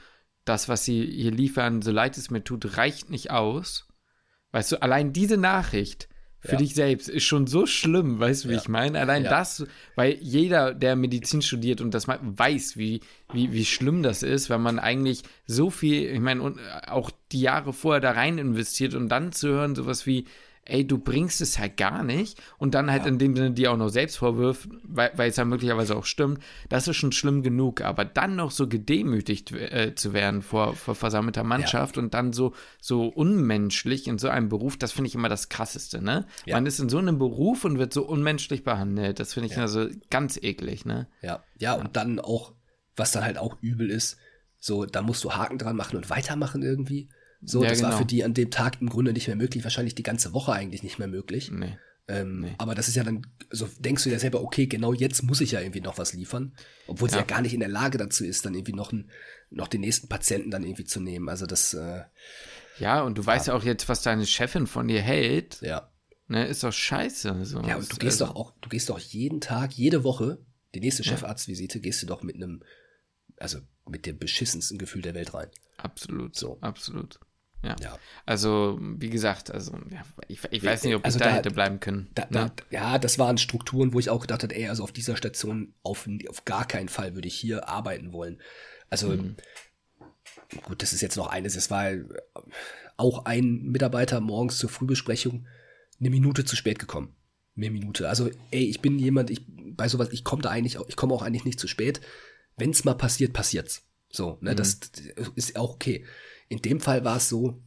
Speaker 2: Das, was Sie hier liefern, so leid es mir tut, reicht nicht aus. Weißt du, allein diese Nachricht für ja. dich selbst ist schon so schlimm, weißt du, wie ja. ich meine? Allein ja. das, weil jeder, der Medizin studiert und das weiß, wie, wie, wie schlimm das ist, wenn man eigentlich so viel, ich meine, auch die Jahre vorher da rein investiert und dann zu hören, sowas wie, ey, du bringst es halt gar nicht und dann halt ja. in dem Sinne dir auch noch selbst vorwirft, weil, weil es ja möglicherweise auch stimmt, das ist schon schlimm genug, aber dann noch so gedemütigt äh, zu werden vor, vor versammelter Mannschaft ja. und dann so, so unmenschlich in so einem Beruf, das finde ich immer das Krasseste, ne? Ja. Man ist in so einem Beruf und wird so unmenschlich behandelt, das finde ich also ganz eklig, ne?
Speaker 1: Ja, ja, und dann auch, was dann halt auch übel ist, so, da musst du Haken dran machen und weitermachen irgendwie. So, ja, das genau. war für die an dem Tag im Grunde nicht mehr möglich, wahrscheinlich die ganze Woche eigentlich nicht mehr möglich.
Speaker 2: Nee.
Speaker 1: Ähm, nee. Aber das ist ja dann, so denkst du ja selber, okay, genau jetzt muss ich ja irgendwie noch was liefern, obwohl ja. sie ja gar nicht in der Lage dazu ist, dann irgendwie noch, ein, noch den nächsten Patienten dann irgendwie zu nehmen. Also das. Äh,
Speaker 2: ja, und du ja. weißt ja auch jetzt, was deine Chefin von dir hält.
Speaker 1: Ja.
Speaker 2: Ne, ist doch scheiße. So.
Speaker 1: Ja, und du gehst also, doch auch, du gehst doch jeden Tag, jede Woche, die nächste Chefarztvisite, gehst du doch mit einem, also mit dem beschissensten Gefühl der Welt rein.
Speaker 2: Absolut. So. Absolut. Ja.
Speaker 1: Ja.
Speaker 2: Also, wie gesagt, also ja, ich, ich weiß nicht, ob
Speaker 1: Also
Speaker 2: ich da,
Speaker 1: da-
Speaker 2: hätte bleiben können.
Speaker 1: Da, da, ja, das waren Strukturen, wo ich auch gedacht habe, ey, also auf dieser Station auf, auf gar keinen Fall würde ich hier arbeiten wollen. Also
Speaker 2: Mhm.
Speaker 1: gut, das ist jetzt noch eines. Es war auch ein Mitarbeiter morgens zur Frühbesprechung eine Minute zu spät gekommen. Eine Minute. Also, ey, ich bin jemand, ich bei sowas, ich komme da eigentlich, auch- ich komme auch eigentlich nicht zu spät. Wenn es mal passiert, passiert's. So, ne, das ist auch okay. In dem Fall war es so,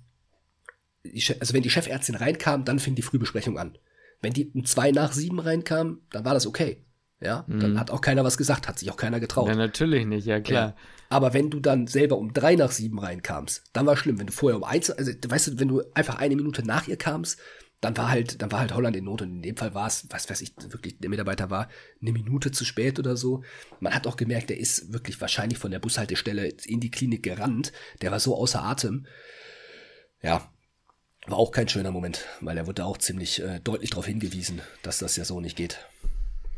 Speaker 1: also wenn die Chefärztin reinkam, dann fing die Frühbesprechung an. Wenn die um zwei nach sieben reinkam, dann war das okay. Ja, dann hat auch keiner was gesagt, hat sich auch keiner getraut.
Speaker 2: Ja, natürlich nicht, ja klar.
Speaker 1: Ja. Aber wenn du dann selber um drei nach sieben reinkamst, dann war schlimm. Wenn du vorher um eins, also weißt du, wenn du einfach eine Minute nach ihr kamst, dann war halt, dann war halt Holland in Not. Und in dem Fall war es, was weiß ich, wirklich, der Mitarbeiter war eine Minute zu spät oder so. Man hat auch gemerkt, der ist wirklich wahrscheinlich von der Bushaltestelle in die Klinik gerannt. Der war so außer Atem. Ja, war auch kein schöner Moment, weil er wurde auch ziemlich äh, deutlich darauf hingewiesen, dass das ja so nicht geht.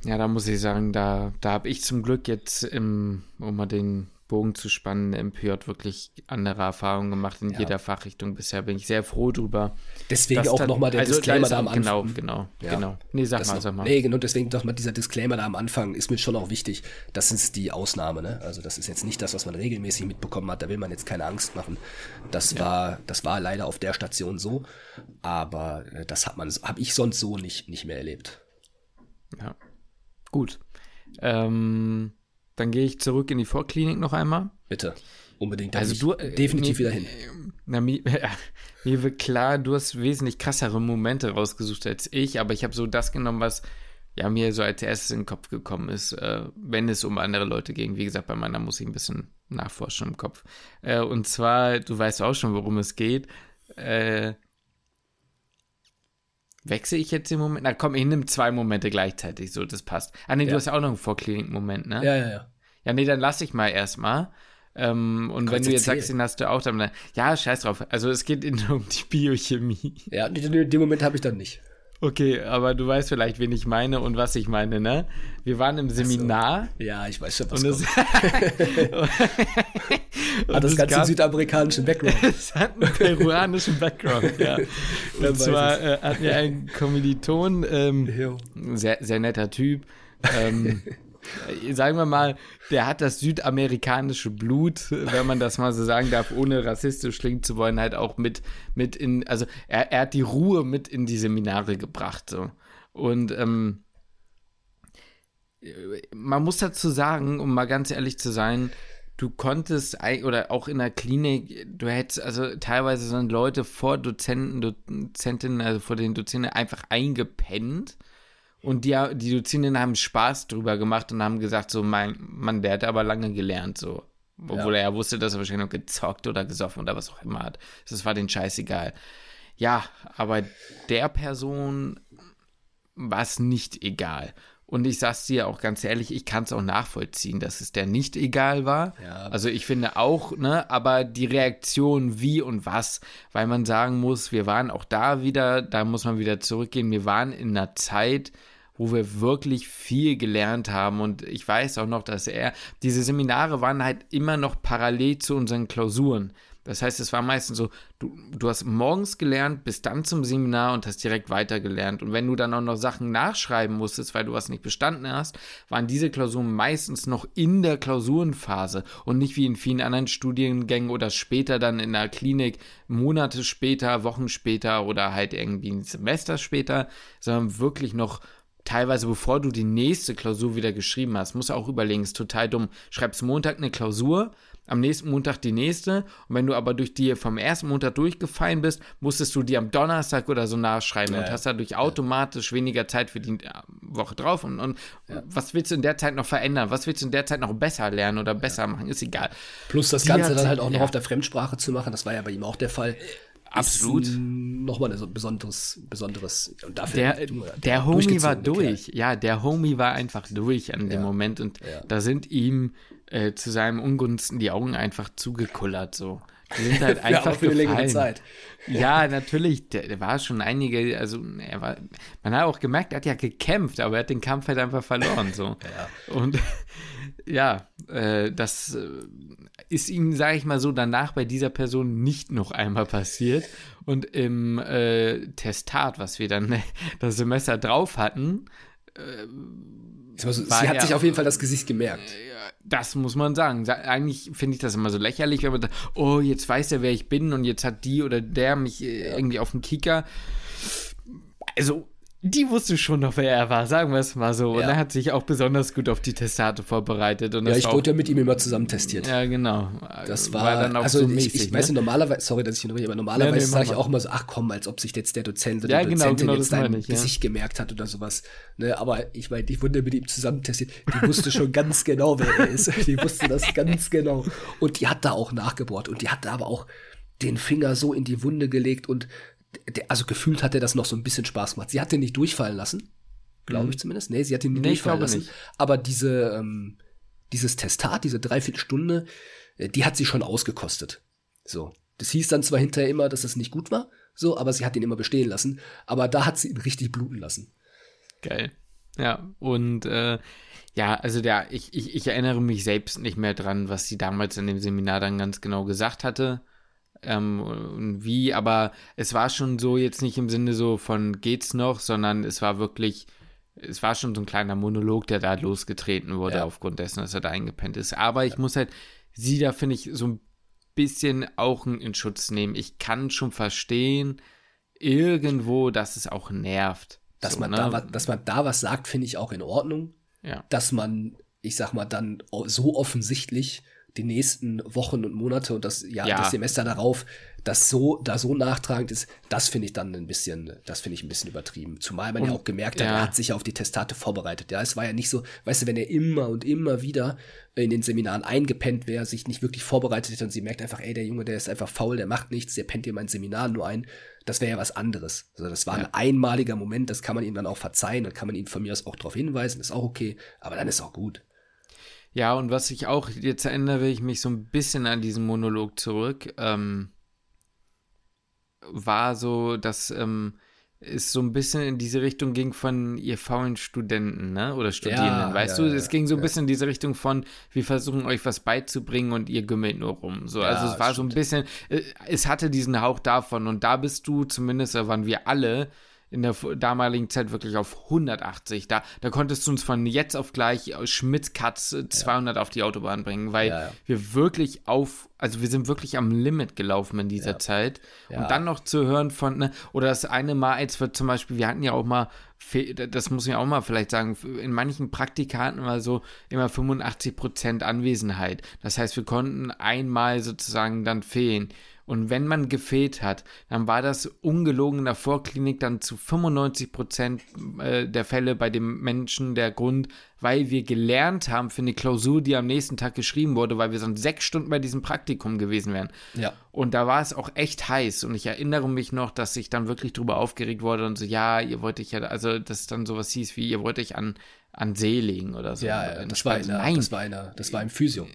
Speaker 2: Ja, da muss ich sagen, da, da habe ich zum Glück jetzt, im, um mal den Bogen zu spannen, im PJ wirklich andere Erfahrungen gemacht in
Speaker 1: Ja.
Speaker 2: jeder Fachrichtung. Bisher bin ich sehr froh drüber.
Speaker 1: Deswegen auch nochmal der
Speaker 2: also
Speaker 1: Disclaimer da am
Speaker 2: auch-
Speaker 1: Anfang.
Speaker 2: Genau, genau,
Speaker 1: Ja.
Speaker 2: genau. Nee, sag
Speaker 1: Das
Speaker 2: mal,
Speaker 1: noch,
Speaker 2: sag mal.
Speaker 1: Nee, genau, deswegen doch mal dieser Disclaimer da am Anfang ist mir schon auch wichtig. Das ist die Ausnahme, ne? Also das ist jetzt nicht das, was man regelmäßig mitbekommen hat. Da will man jetzt keine Angst machen. Das war, das war leider auf der Station so. Aber äh, das hat man, habe ich sonst so nicht, nicht mehr erlebt.
Speaker 2: Ja. Gut. Ähm, dann gehe ich zurück in die Vorklinik noch einmal.
Speaker 1: Bitte. Unbedingt.
Speaker 2: Also du
Speaker 1: ich definitiv
Speaker 2: mir-
Speaker 1: wieder hin.
Speaker 2: Na, mir, mir wird klar, du hast wesentlich krassere Momente rausgesucht als ich, aber ich habe so das genommen, was ja mir so als erstes in den Kopf gekommen ist, äh, wenn es um andere Leute ging. Wie gesagt, bei meiner muss ich ein bisschen nachforschen im Kopf. Äh, und zwar, du weißt auch schon, worum es geht. Äh, wechsle ich jetzt den Moment? Na komm, ich nehme zwei Momente gleichzeitig, so, das passt. Ah, nee, du
Speaker 1: Ja.
Speaker 2: hast ja auch noch einen Vorklinik-Moment, ne?
Speaker 1: Ja, ja, ja.
Speaker 2: Ja, nee, dann lass ich mal erstmal. Ähm, und wenn
Speaker 1: Kannst
Speaker 2: du jetzt
Speaker 1: erzählen.
Speaker 2: sagst, den hast du auch, dann, ja, scheiß drauf. Also es geht um die Biochemie.
Speaker 1: Ja, den Moment habe ich dann nicht.
Speaker 2: Okay, aber du weißt vielleicht, wen ich meine und was ich meine, ne? Wir waren im Seminar
Speaker 1: Ja, ich weiß schon, was
Speaker 2: und
Speaker 1: kommt. Hat das
Speaker 2: es
Speaker 1: ganze
Speaker 2: gab-
Speaker 1: südamerikanischen Background.
Speaker 2: es hat einen peruanischen Background, ja. Und zwar äh, hatten wir einen Kommiliton, ähm, sehr, sehr netter Typ. Ähm, äh, sagen wir mal, der hat das südamerikanische Blut, wenn man das mal so sagen darf, ohne rassistisch klingen zu wollen, halt auch mit, mit in, also er, er hat die Ruhe mit in die Seminare gebracht. So. Und ähm, man muss dazu sagen, um mal ganz ehrlich zu sein, du konntest, oder auch in der Klinik, du hättest, also teilweise sind Leute vor Dozenten, Dozentinnen, also vor den Dozenten einfach eingepennt. Und die, die Dozentinnen haben Spaß drüber gemacht und haben gesagt, so, mein Mann, der hat aber lange gelernt, so. Obwohl er ja wusste, dass er wahrscheinlich noch gezockt oder gesoffen oder was auch immer hat. Das war den scheißegal. Ja, aber der Person war es nicht egal. Und ich sag's dir auch ganz ehrlich, ich kann es auch nachvollziehen, dass es der nicht egal war.
Speaker 1: Ja.
Speaker 2: Also ich finde auch, ne, aber die Reaktion wie und was, weil man sagen muss, wir waren auch da wieder, da muss man wieder zurückgehen, wir waren in einer Zeit, wo wir wirklich viel gelernt haben und ich weiß auch noch, dass er, diese Seminare waren halt immer noch parallel zu unseren Klausuren. Das heißt, es war meistens so, du, du hast morgens gelernt, bist dann zum Seminar und hast direkt weitergelernt. Und wenn du dann auch noch Sachen nachschreiben musstest, weil du was nicht bestanden hast, waren diese Klausuren meistens noch in der Klausurenphase und nicht wie in vielen anderen Studiengängen oder später dann in der Klinik, Monate später, Wochen später oder halt irgendwie ein Semester später, sondern wirklich noch teilweise bevor du die nächste Klausur wieder geschrieben hast, musst du auch überlegen, ist total dumm. Schreibst Montag eine Klausur, am nächsten Montag die nächste und wenn du aber durch die vom ersten Montag durchgefallen bist, musstest du die am Donnerstag oder so nachschreiben
Speaker 1: Ja,
Speaker 2: und hast dadurch automatisch weniger Zeit für die äh, Woche drauf und, und was willst du in der Zeit noch verändern? Was willst du in der Zeit noch besser lernen oder besser machen? Ist egal.
Speaker 1: Plus das
Speaker 2: Die
Speaker 1: Ganze dann halt auch noch
Speaker 2: ja.
Speaker 1: auf der Fremdsprache zu machen, das war ja bei ihm auch der Fall.
Speaker 2: Absolut.
Speaker 1: Nochmal ein besonderes, besonderes. Und dafür
Speaker 2: Der,
Speaker 1: du,
Speaker 2: der Homie war durch. Ja, der Homie war einfach durch an dem
Speaker 1: Ja.
Speaker 2: Moment und
Speaker 1: Ja.
Speaker 2: da sind ihm äh, zu seinem Ungunsten die Augen einfach zugekullert. So. sind halt einfach
Speaker 1: für eine längere
Speaker 2: gefallen.
Speaker 1: Zeit.
Speaker 2: Ja, natürlich, der, der war schon einige, also er war, man hat auch gemerkt, er hat ja gekämpft, aber er hat den Kampf halt einfach verloren, so.
Speaker 1: Ja.
Speaker 2: Und ja, äh, das ist ihm, sage ich mal so, danach bei dieser Person nicht noch einmal passiert. Und im äh, Testat, was wir dann das Semester drauf hatten,
Speaker 1: Ich sag mal so,
Speaker 2: War
Speaker 1: Sie hat
Speaker 2: er-
Speaker 1: sich auf jeden Fall das Gesicht gemerkt.
Speaker 2: das muss man sagen. Sa- Eigentlich finde ich das immer so lächerlich, wenn man sagt, oh, jetzt weiß er, wer ich bin und jetzt hat die oder der mich äh, irgendwie auf den Kicker. Also, die wusste schon noch, wer er war, sagen wir es mal so. Und
Speaker 1: Ja.
Speaker 2: er hat sich auch besonders gut auf die Testate vorbereitet. Und
Speaker 1: Ja, ich
Speaker 2: war
Speaker 1: wurde ja mit ihm immer zusammen testiert.
Speaker 2: Ja, genau.
Speaker 1: Das war,
Speaker 2: dann auch
Speaker 1: also
Speaker 2: so
Speaker 1: ich,
Speaker 2: mäßig.
Speaker 1: ich weiß
Speaker 2: ne?
Speaker 1: nicht, normalerweise, sorry, dass ich unterbreche, aber normalerweise
Speaker 2: Ja, nee,
Speaker 1: sage ich auch immer so, ach komm, als ob sich jetzt der Dozent oder
Speaker 2: Ja,
Speaker 1: die
Speaker 2: genau,
Speaker 1: Dozentin
Speaker 2: genau,
Speaker 1: jetzt dein
Speaker 2: ich, ja.
Speaker 1: Gesicht gemerkt hat oder sowas. Ne, aber ich meine, ich wurde mit ihm zusammen testiert. Die wusste schon ganz genau, wer er ist. Die wusste das ganz genau. Und die hat da auch nachgebohrt. Und die hat da aber auch den Finger so in die Wunde gelegt und also gefühlt hat er das noch so ein bisschen Spaß gemacht. Sie hat den nicht durchfallen lassen, glaube ich zumindest. Nee, sie hat ihn nicht
Speaker 2: Mhm. Nee,
Speaker 1: durchfallen lassen.
Speaker 2: nicht.
Speaker 1: Aber diese, ähm, dieses Testat, diese Dreiviertelstunde, äh, die hat sie schon ausgekostet. So. Das hieß dann zwar hinterher immer, dass es nicht gut war, so, aber sie hat ihn immer bestehen lassen. Aber da hat sie ihn richtig bluten lassen.
Speaker 2: Geil. Ja, und äh, ja, also der, ich, ich, ich erinnere mich selbst nicht mehr dran, was sie damals in dem Seminar dann ganz genau gesagt hatte. Ähm, und wie, aber es war schon so jetzt nicht im Sinne so von geht's noch, sondern es war wirklich, es war schon so ein kleiner Monolog, der da losgetreten wurde
Speaker 1: Ja.
Speaker 2: aufgrund dessen, dass er da eingepennt ist. Aber ich muss halt sie da, finde ich, so ein bisschen auch in Schutz nehmen. Ich kann schon verstehen, irgendwo, dass es auch nervt.
Speaker 1: Dass,
Speaker 2: So,
Speaker 1: man
Speaker 2: ne?
Speaker 1: da, was- dass man da was sagt, finde ich auch in Ordnung.
Speaker 2: Ja.
Speaker 1: Dass man, ich sag mal, dann so offensichtlich die nächsten Wochen und Monate und das Jahr,
Speaker 2: Ja.
Speaker 1: das Semester darauf, das so, da so nachtragend ist, das finde ich dann ein bisschen, das finde ich ein bisschen übertrieben. Zumal man ja
Speaker 2: Und-
Speaker 1: auch gemerkt hat,
Speaker 2: ja.
Speaker 1: er hat sich ja auf die Testate vorbereitet. Ja, es war ja nicht so, weißt du, wenn er immer und immer wieder in den Seminaren eingepennt wäre, sich nicht wirklich vorbereitet hätte und sie merkt einfach, ey, der Junge, der ist einfach faul, der macht nichts, der pennt dir mein Seminar nur ein, das wäre ja was anderes. Also das war ein einmaliger Moment, das kann man ihm dann auch verzeihen, dann kann man ihn von mir aus auch darauf hinweisen, ist auch okay, aber dann ist auch gut.
Speaker 2: Ja, und was ich auch, jetzt erinnere ich mich so ein bisschen an diesen Monolog zurück, ähm, war so, dass ähm, es so ein bisschen in diese Richtung ging von ihr faulen Studenten, ne? Oder Studierenden, weißt
Speaker 1: ja,
Speaker 2: du?
Speaker 1: ja,
Speaker 2: es ging so ein
Speaker 1: ja.
Speaker 2: bisschen in diese Richtung von, wir versuchen euch was beizubringen und ihr gümmelt nur rum. So,
Speaker 1: Ja,
Speaker 2: also es war so ein bisschen, äh, es hatte diesen Hauch davon und da bist du, zumindest da waren wir alle in der damaligen Zeit wirklich auf 180. Da, da konntest du uns von jetzt auf gleich aus Schmitz-Katz äh, 200 auf die Autobahn bringen, weil
Speaker 1: Ja, ja.
Speaker 2: wir wirklich auf, also wir sind wirklich am Limit gelaufen in dieser Zeit.
Speaker 1: Ja.
Speaker 2: Und dann noch zu hören von, ne, oder das eine Mal, als wir zum Beispiel, wir hatten ja auch mal, das muss ich auch mal vielleicht sagen, in manchen Praktika hatten wir so immer 85% Anwesenheit. Das heißt, wir konnten einmal sozusagen dann fehlen. Und wenn man gefehlt hat, dann war das ungelogen in der Vorklinik dann zu 95 Prozent äh, der Fälle bei dem Menschen der Grund, weil wir gelernt haben für eine Klausur, die am nächsten Tag geschrieben wurde, weil wir sonst sechs Stunden bei diesem Praktikum gewesen wären.
Speaker 1: Ja.
Speaker 2: Und da war es auch echt heiß. Und ich erinnere mich noch, dass ich dann wirklich drüber aufgeregt wurde und so, ja, ihr wollt euch ja, also dass dann sowas hieß wie, ihr wollt euch an, an See legen oder so.
Speaker 1: Ja, das
Speaker 2: ich
Speaker 1: war,
Speaker 2: so, nein,
Speaker 1: das war in der, das war im Physio.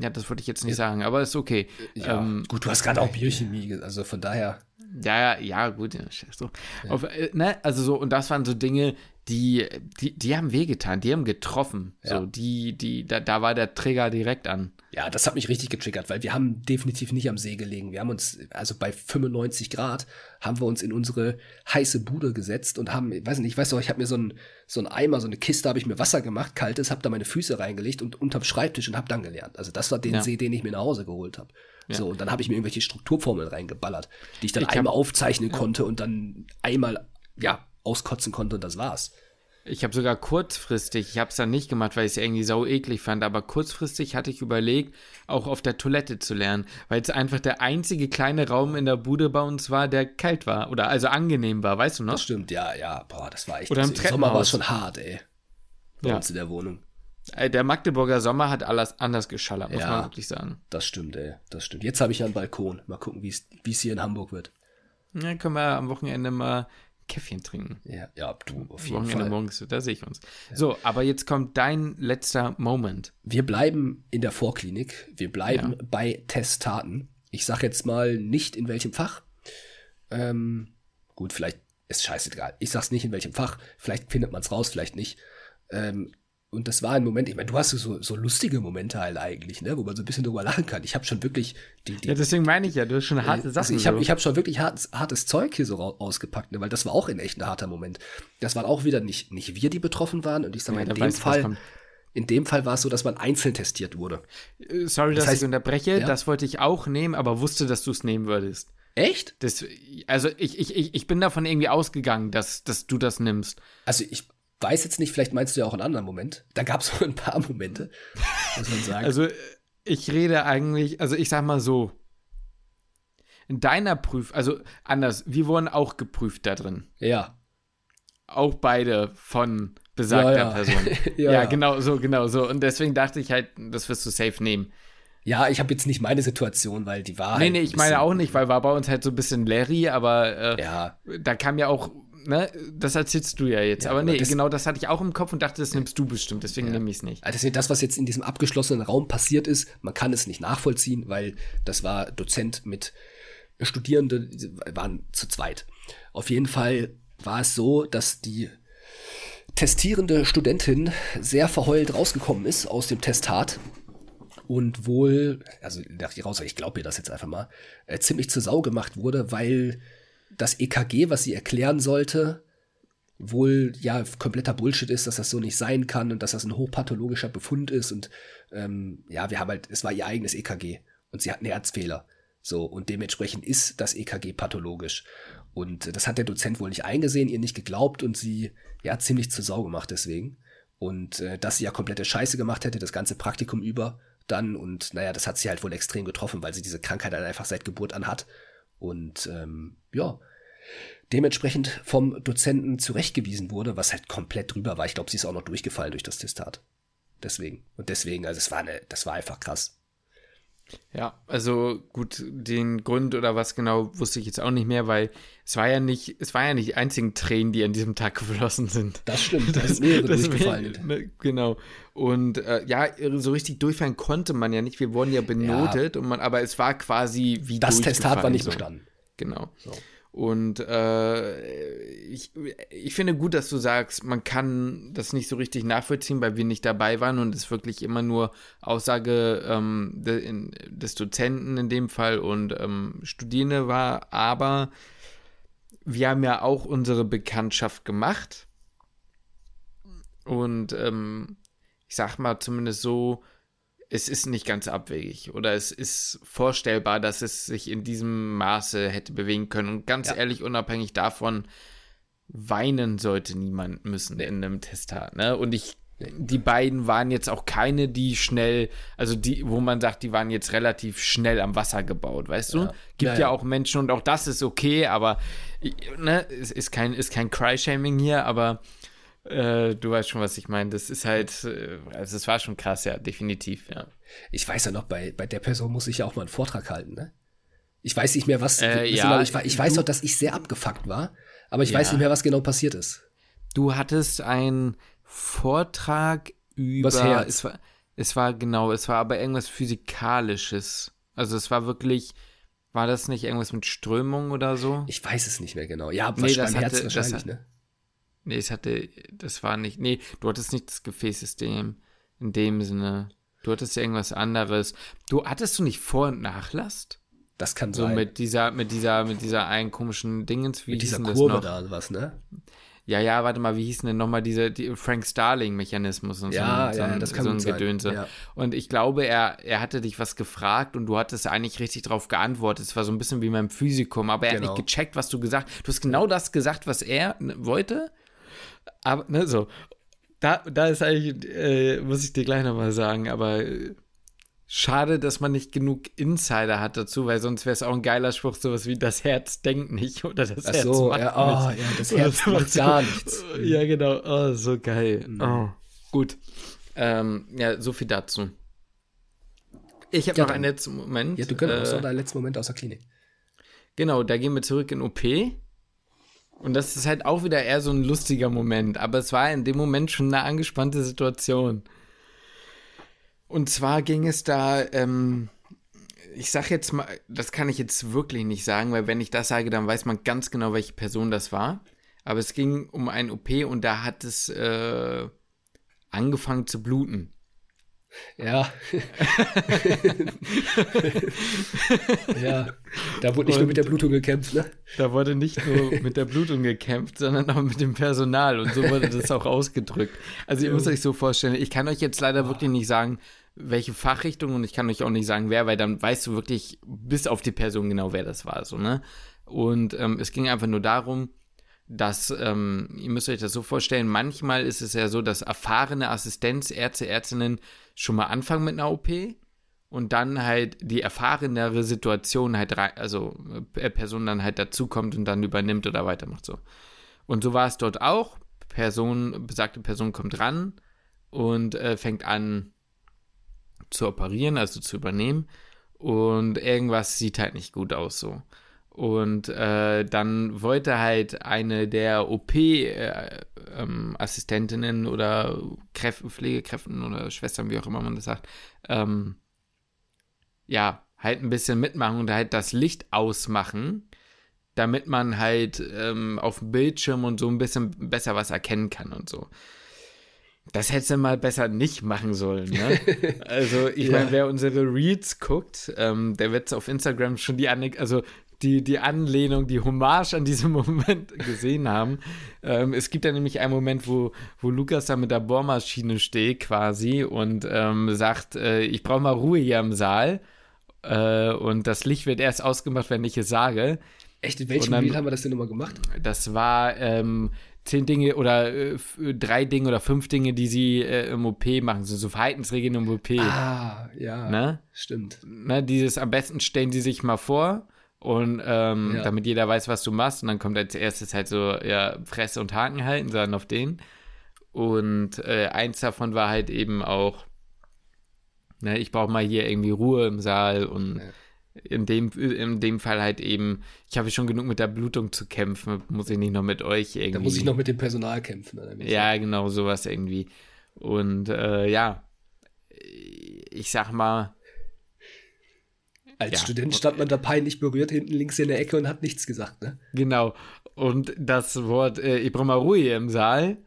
Speaker 2: Ja, das wollte ich jetzt nicht sagen, aber ist okay.
Speaker 1: Ja.
Speaker 2: Ähm,
Speaker 1: Gut, du hast gerade auch Biochemie, ge- also von daher.
Speaker 2: Ja, ja, ja, gut, ja, drauf. Auf, äh, ne, also so, und das waren so Dinge, die, die, die haben wehgetan, die haben getroffen.
Speaker 1: Ja.
Speaker 2: So, die, die, da, da war der Trigger direkt an.
Speaker 1: Ja, das hat mich richtig getriggert, weil wir haben definitiv nicht am See gelegen. Wir haben uns, also bei 95 Grad, haben wir uns in unsere heiße Bude gesetzt und haben, ich weiß nicht, ich weiß doch, ich habe mir so ein so Eimer, so eine Kiste, habe ich mir Wasser gemacht, kaltes, habe da meine Füße reingelegt und unterm Schreibtisch und habe dann gelernt. Also das war den
Speaker 2: Ja.
Speaker 1: See, den ich mir nach Hause geholt habe. So, und dann habe ich mir irgendwelche Strukturformeln reingeballert, die ich dann
Speaker 2: Ich hab-
Speaker 1: einmal aufzeichnen konnte und dann einmal, ja, auskotzen konnte und das war's.
Speaker 2: Ich habe sogar kurzfristig, ich habe es dann nicht gemacht, weil ich es irgendwie sau eklig fand, aber kurzfristig hatte ich überlegt, auch auf der Toilette zu lernen, weil es einfach der einzige kleine Raum in der Bude bei uns war, der kalt war oder also angenehm war, weißt du noch?
Speaker 1: Das stimmt, ja, ja, boah, das war echt,
Speaker 2: Oder im
Speaker 1: Sommer war
Speaker 2: Treppenhaus.
Speaker 1: schon hart, ey. Bei
Speaker 2: Ja.
Speaker 1: uns in der Wohnung.
Speaker 2: Der Magdeburger Sommer hat alles anders geschallert, muss
Speaker 1: Ja.
Speaker 2: man wirklich sagen.
Speaker 1: Das stimmt, ey. Das stimmt. Jetzt habe ich ja einen Balkon. Mal gucken, wie es wie es hier in Hamburg wird.
Speaker 2: Ja, können wir am Wochenende mal Käffchen trinken.
Speaker 1: Ja, ja du, auf jeden
Speaker 2: Wochenende
Speaker 1: Fall.
Speaker 2: morgens, da sehe ich uns. So, aber jetzt kommt dein letzter Moment.
Speaker 1: Wir bleiben in der Vorklinik. Wir bleiben
Speaker 2: Ja.
Speaker 1: bei Testaten. Ich sag jetzt mal nicht in welchem Fach. Ähm, gut, vielleicht ist scheißegal. Ich sag's nicht in welchem Fach. Vielleicht findet man's raus, vielleicht nicht. Ähm, und das war ein Moment, ich meine, du hast so, so lustige Momente halt eigentlich, ne, wo man so ein bisschen drüber lachen kann. Ich habe schon wirklich
Speaker 2: die, die Ja, deswegen meine ich ja, du hast schon harte
Speaker 1: äh,
Speaker 2: Sachen.
Speaker 1: Ich habe so. ich hab schon wirklich hartes, hartes Zeug hier so ausgepackt, ne, weil das war auch in echt ein harter Moment. Das waren auch wieder nicht, nicht wir, die betroffen waren. Und ich sag mal, ja, in dem Fall, in dem Fall war es so, dass man einzeln testiert wurde.
Speaker 2: Äh, sorry, das dass heißt, ich unterbreche. Ja? Das wollte ich auch nehmen, aber wusste, dass du es nehmen würdest.
Speaker 1: Echt?
Speaker 2: Das, also ich, ich, ich bin davon irgendwie ausgegangen, dass, dass du das nimmst.
Speaker 1: Also ich weiß jetzt nicht, vielleicht meinst du ja auch einen anderen Moment. Da gab es so ein paar Momente,
Speaker 2: muss man sagen. Also ich rede eigentlich, also ich sag mal so, in deiner Prüf, also anders, wir wurden auch geprüft da drin.
Speaker 1: Ja.
Speaker 2: Auch beide von besagter ja, ja. Person. ja, ja, genau so, genau so. Und deswegen dachte ich halt, das wirst du safe nehmen.
Speaker 1: Ja, ich habe jetzt nicht meine Situation, weil die war.
Speaker 2: Nee, halt nee, ich meine auch nicht, weil war bei uns halt so ein bisschen Larry, aber äh, ja. da kam ja auch ne, das erzählst du ja jetzt. Ja, aber nee, das, genau das hatte ich auch im Kopf und dachte, das nimmst du bestimmt, deswegen ja. nehme ich es nicht.
Speaker 1: Also das, was jetzt in diesem abgeschlossenen Raum passiert ist, man kann es nicht nachvollziehen, weil das war Dozent mit Studierenden, waren zu zweit. Auf jeden Fall war es so, dass die testierende Studentin sehr verheult rausgekommen ist aus dem Testat und wohl, also dachte ich raus, ich glaube ihr das jetzt einfach mal, äh, ziemlich zur Sau gemacht wurde, weil das EKG, was sie erklären sollte, wohl ja kompletter Bullshit ist, dass das so nicht sein kann und dass das ein hochpathologischer Befund ist und ähm, ja, wir haben halt, es war ihr eigenes EKG und sie hat einen Herzfehler. So, und dementsprechend ist das EKG pathologisch. Und das hat der Dozent wohl nicht eingesehen, ihr nicht geglaubt und sie ja ziemlich zur Sau gemacht deswegen. Und äh, dass sie ja komplette Scheiße gemacht hätte, das ganze Praktikum über dann. Und naja, das hat sie halt wohl extrem getroffen, weil sie diese Krankheit halt einfach seit Geburt an hat. Und ähm, ja, dementsprechend vom Dozenten zurechtgewiesen wurde, was halt komplett drüber war. Ich glaube, sie ist auch noch durchgefallen durch das Testat. Deswegen. Und deswegen, also es war eine, das war einfach krass.
Speaker 2: Ja, also gut, den Grund oder was genau wusste ich jetzt auch nicht mehr, weil es war ja nicht, es war ja nicht die einzigen Tränen, die an diesem Tag geflossen sind.
Speaker 1: Das stimmt, da ist mehrere das durchgefallen.
Speaker 2: Ne, genau. Und äh, ja, so richtig durchfallen konnte man ja nicht. Wir wurden ja benotet, ja. Und man, aber es war quasi wie
Speaker 1: Das Testat war nicht bestanden.
Speaker 2: Genau. So. Und äh, ich, ich finde gut, dass du sagst, man kann das nicht so richtig nachvollziehen, weil wir nicht dabei waren und es wirklich immer nur Aussage ähm, de, in, des Dozenten in dem Fall und ähm, Studierende war. Aber wir haben ja auch unsere Bekanntschaft gemacht. Und ähm, ich sag mal zumindest so, es ist nicht ganz abwegig oder es ist vorstellbar, dass es sich in diesem Maße hätte bewegen können. Und ganz ja. ehrlich, unabhängig davon, weinen sollte niemand müssen nee. in einem Testat. Ne? Und ich, die beiden waren jetzt auch keine, die schnell, also die, wo man sagt, die waren jetzt relativ schnell am Wasser gebaut, weißt du? Ja. Gibt ja, ja, auch Menschen und auch das ist okay, aber ne, es ist kein, ist kein Cry-Shaming hier, aber äh, du weißt schon, was ich meine. Das ist halt, äh, also es war schon krass, ja, definitiv, ja.
Speaker 1: Ich weiß ja noch, bei, bei der Person muss ich ja auch mal einen Vortrag halten, ne? Ich weiß nicht mehr, was.
Speaker 2: Äh, ja,
Speaker 1: ich, ich weiß doch, dass ich sehr abgefuckt war, aber ich ja. weiß nicht mehr, was genau passiert ist.
Speaker 2: Du hattest einen Vortrag über.
Speaker 1: Was her?
Speaker 2: Es war, es war genau, es war aber irgendwas Physikalisches. Also es war wirklich. War das nicht irgendwas mit Strömung oder so?
Speaker 1: Ich weiß es nicht mehr genau. Ja,
Speaker 2: nee, das hatte, Herz wahrscheinlich, das, ne? Nee, es hatte, das war nicht, nee, du hattest nicht das Gefäßsystem in dem Sinne. Du hattest irgendwas anderes. Du, hattest du nicht Vor- und Nachlast?
Speaker 1: Das kann
Speaker 2: so
Speaker 1: sein.
Speaker 2: So mit dieser, mit dieser, mit dieser einen komischen Dingens,
Speaker 1: wie mit dieser Kurve da und was, ne?
Speaker 2: Ja, ja, warte mal, wie hieß denn nochmal dieser die Frank Starling-Mechanismus und
Speaker 1: ja,
Speaker 2: so,
Speaker 1: ja,
Speaker 2: so,
Speaker 1: das kann
Speaker 2: so ein
Speaker 1: sein.
Speaker 2: Gedönse.
Speaker 1: Ja.
Speaker 2: Und ich glaube, er, er hatte dich was gefragt und du hattest eigentlich richtig drauf geantwortet. Es war so ein bisschen wie beim Physikum, aber er genau. hat nicht gecheckt, was du gesagt hast. Du hast genau das gesagt, was er wollte aber, ne, so. Da, da ist eigentlich, äh, muss ich dir gleich nochmal sagen, aber äh, schade, dass man nicht genug Insider hat dazu, weil sonst wäre es auch ein geiler Spruch, sowas wie das Herz denkt nicht oder das
Speaker 1: Ach
Speaker 2: Herz
Speaker 1: so,
Speaker 2: macht
Speaker 1: ja, oh,
Speaker 2: nicht.
Speaker 1: ja, das Herz macht gar nichts.
Speaker 2: Ja, genau. Oh, so geil. Mhm. Oh, gut. Ähm, ja, so viel dazu. Ich habe ja, noch einen letzten Moment.
Speaker 1: Ja, du könntest äh, auch deinen letzten Moment aus der Klinik.
Speaker 2: Genau, da gehen wir zurück in OP. Und das ist halt auch wieder eher so ein lustiger Moment, aber es war in dem Moment schon eine angespannte Situation. Und zwar ging es da, ähm, ich sag jetzt mal, das kann ich jetzt wirklich nicht sagen, weil wenn ich das sage, dann weiß man ganz genau, welche Person das war. Aber es ging um ein OP und da hat es äh, angefangen zu bluten.
Speaker 1: Ja. ja. Da wurde nicht und nur mit der Blutung gekämpft, ne?
Speaker 2: Da wurde nicht nur mit der Blutung gekämpft, sondern auch mit dem Personal. Und so wurde das auch ausgedrückt. Also ihr müsst euch so vorstellen, ich kann euch jetzt leider wirklich nicht sagen, welche Fachrichtung und ich kann euch auch nicht sagen, wer, weil dann weißt du wirklich bis auf die Person genau, wer das war. So, ne? Und ähm, es ging einfach nur darum, dass, ähm, ihr müsst euch das so vorstellen, manchmal ist es ja so, dass erfahrene Assistenzärzte, Ärztinnen schon mal anfangen mit einer OP und dann halt die erfahrenere Situation halt, also äh, Person dann halt dazukommt und dann übernimmt oder weitermacht so. Und so war es dort auch. Person, besagte Person kommt ran und äh, fängt an zu operieren, also zu übernehmen. Und irgendwas sieht halt nicht gut aus so. Und äh, dann wollte halt eine der OP-Assistentinnen äh, ähm, oder Kräf Pflegekräften oder Schwestern, wie auch immer man das sagt, ähm, ja, halt ein bisschen mitmachen und halt das Licht ausmachen, damit man halt ähm, auf dem Bildschirm und so ein bisschen besser was erkennen kann und so. Das hättest du mal besser nicht machen sollen, ne? Also, ich ja. meine, wer unsere Reads guckt, ähm, der wird auf Instagram schon die Anek also die, die Anlehnung, die Hommage an diesem Moment gesehen haben. Ähm, es gibt ja nämlich einen Moment, wo, wo Lukas da mit der Bohrmaschine steht quasi und ähm, sagt, äh, ich brauche mal Ruhe hier im Saal. Äh, und das Licht wird erst ausgemacht, wenn ich es sage.
Speaker 1: Echt, in welchem Reel haben wir das denn nochmal gemacht?
Speaker 2: Das war ähm, zehn Dinge oder äh, drei Dinge oder fünf Dinge, die sie äh, im OP machen, so, so Verhaltensregeln im OP.
Speaker 1: Ah, ja. Ne? Stimmt.
Speaker 2: Ne, dieses am besten stellen sie sich mal vor und ähm, ja. damit jeder weiß, was du machst. Und dann kommt als erstes halt so, ja, Fresse und Haken halten, sondern auf den. Und äh, eins davon war halt eben auch, ne, ich brauche mal hier irgendwie Ruhe im Saal und ja. in, dem, in dem Fall halt eben, ich habe schon genug mit der Blutung zu kämpfen, muss ich nicht noch mit euch irgendwie. Da
Speaker 1: muss ich noch mit dem Personal kämpfen.
Speaker 2: ja, genau, sowas irgendwie. Und äh, ja, ich sag mal,
Speaker 1: als ja. Student stand man da peinlich berührt hinten links in der Ecke und hat nichts gesagt, ne?
Speaker 2: Genau. Und das Wort äh, ich brauche mal Ruhe im Saal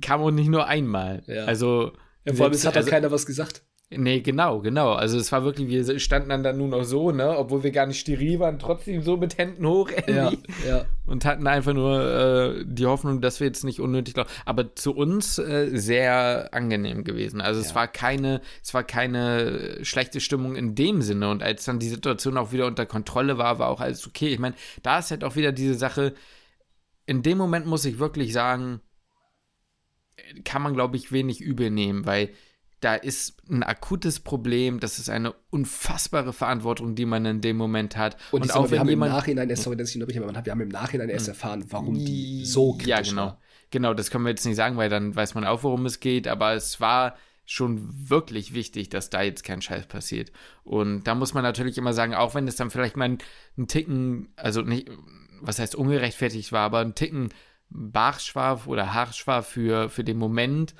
Speaker 2: kam auch nicht nur einmal. Ja. Also.
Speaker 1: Ja, vor allem, es hat also, keiner was gesagt.
Speaker 2: Nee, genau, genau. Also es war wirklich, wir standen dann, dann nur noch so, ne, obwohl wir gar nicht steril waren, trotzdem so mit Händen hoch.
Speaker 1: Ja, ja.
Speaker 2: Und hatten einfach nur äh, die Hoffnung, dass wir jetzt nicht unnötig laufen. Aber zu uns äh, sehr angenehm gewesen. Also ja. es war keine, es war keine schlechte Stimmung in dem Sinne. Und als dann die Situation auch wieder unter Kontrolle war, war auch alles okay. Ich meine, da ist halt auch wieder diese Sache, in dem Moment muss ich wirklich sagen, kann man, glaube ich, wenig übel nehmen, weil da ist ein akutes Problem, das ist eine unfassbare Verantwortung, die man in dem Moment hat.
Speaker 1: Und, und auch mal, wenn wir haben jemand, im Nachhinein erst, sorry, dass ich noch aber wir haben im Nachhinein erst hm. erfahren, warum die so kritisch
Speaker 2: Ja, genau. War. Genau, das können wir jetzt nicht sagen, weil dann weiß man auch, worum es geht, aber es war schon wirklich wichtig, dass da jetzt kein Scheiß passiert. Und da muss man natürlich immer sagen, auch wenn es dann vielleicht mal ein Ticken, also nicht, was heißt ungerechtfertigt war, aber ein Ticken barsch war oder harsch war für, für den Moment,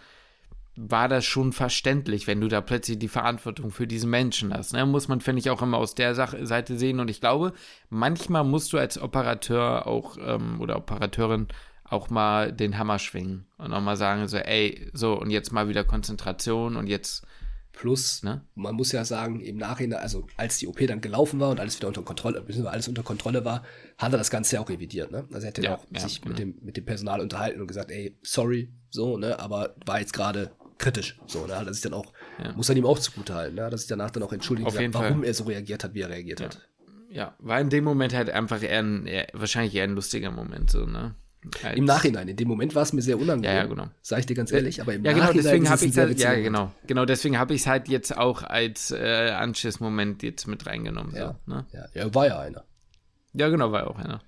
Speaker 2: war das schon verständlich, wenn du da plötzlich die Verantwortung für diesen Menschen hast. Ne? Muss man, finde ich, auch immer aus der Sache, Seite sehen. Und ich glaube, manchmal musst du als Operateur auch ähm, oder Operateurin auch mal den Hammer schwingen und auch mal sagen, so, ey, so, und jetzt mal wieder Konzentration und jetzt.
Speaker 1: Plus, ne? man muss ja sagen, im Nachhinein, also als die OP dann gelaufen war und alles wieder unter Kontrolle, alles unter Kontrolle war, hat er das Ganze ja auch revidiert, ne? Also er hätte ja, auch ja, sich genau. mit, dem, mit dem Personal unterhalten und gesagt, ey, sorry, so, ne, aber war jetzt gerade kritisch. So, ne? Hat er sich dann auch, ja. muss er ihm auch zugute halten, ne? dass sich danach dann auch entschuldigt hat, warum Fall. er so reagiert hat, wie er reagiert
Speaker 2: ja.
Speaker 1: hat.
Speaker 2: Ja, war in dem Moment halt einfach eher ein, eher, wahrscheinlich eher ein lustiger Moment, so, ne?
Speaker 1: Als Im Nachhinein, in dem Moment war es mir sehr unangenehm.
Speaker 2: Ja, ja, genau.
Speaker 1: Sag ich dir ganz ehrlich, aber im
Speaker 2: ja,
Speaker 1: genau,
Speaker 2: Nachhinein deswegen habe ich halt, ja, genau, genau, deswegen habe ich es halt jetzt auch als äh, Anschlussmoment jetzt mit reingenommen.
Speaker 1: Ja,
Speaker 2: so, ne?
Speaker 1: ja, ja, war ja einer.
Speaker 2: Ja, genau, war ja auch einer.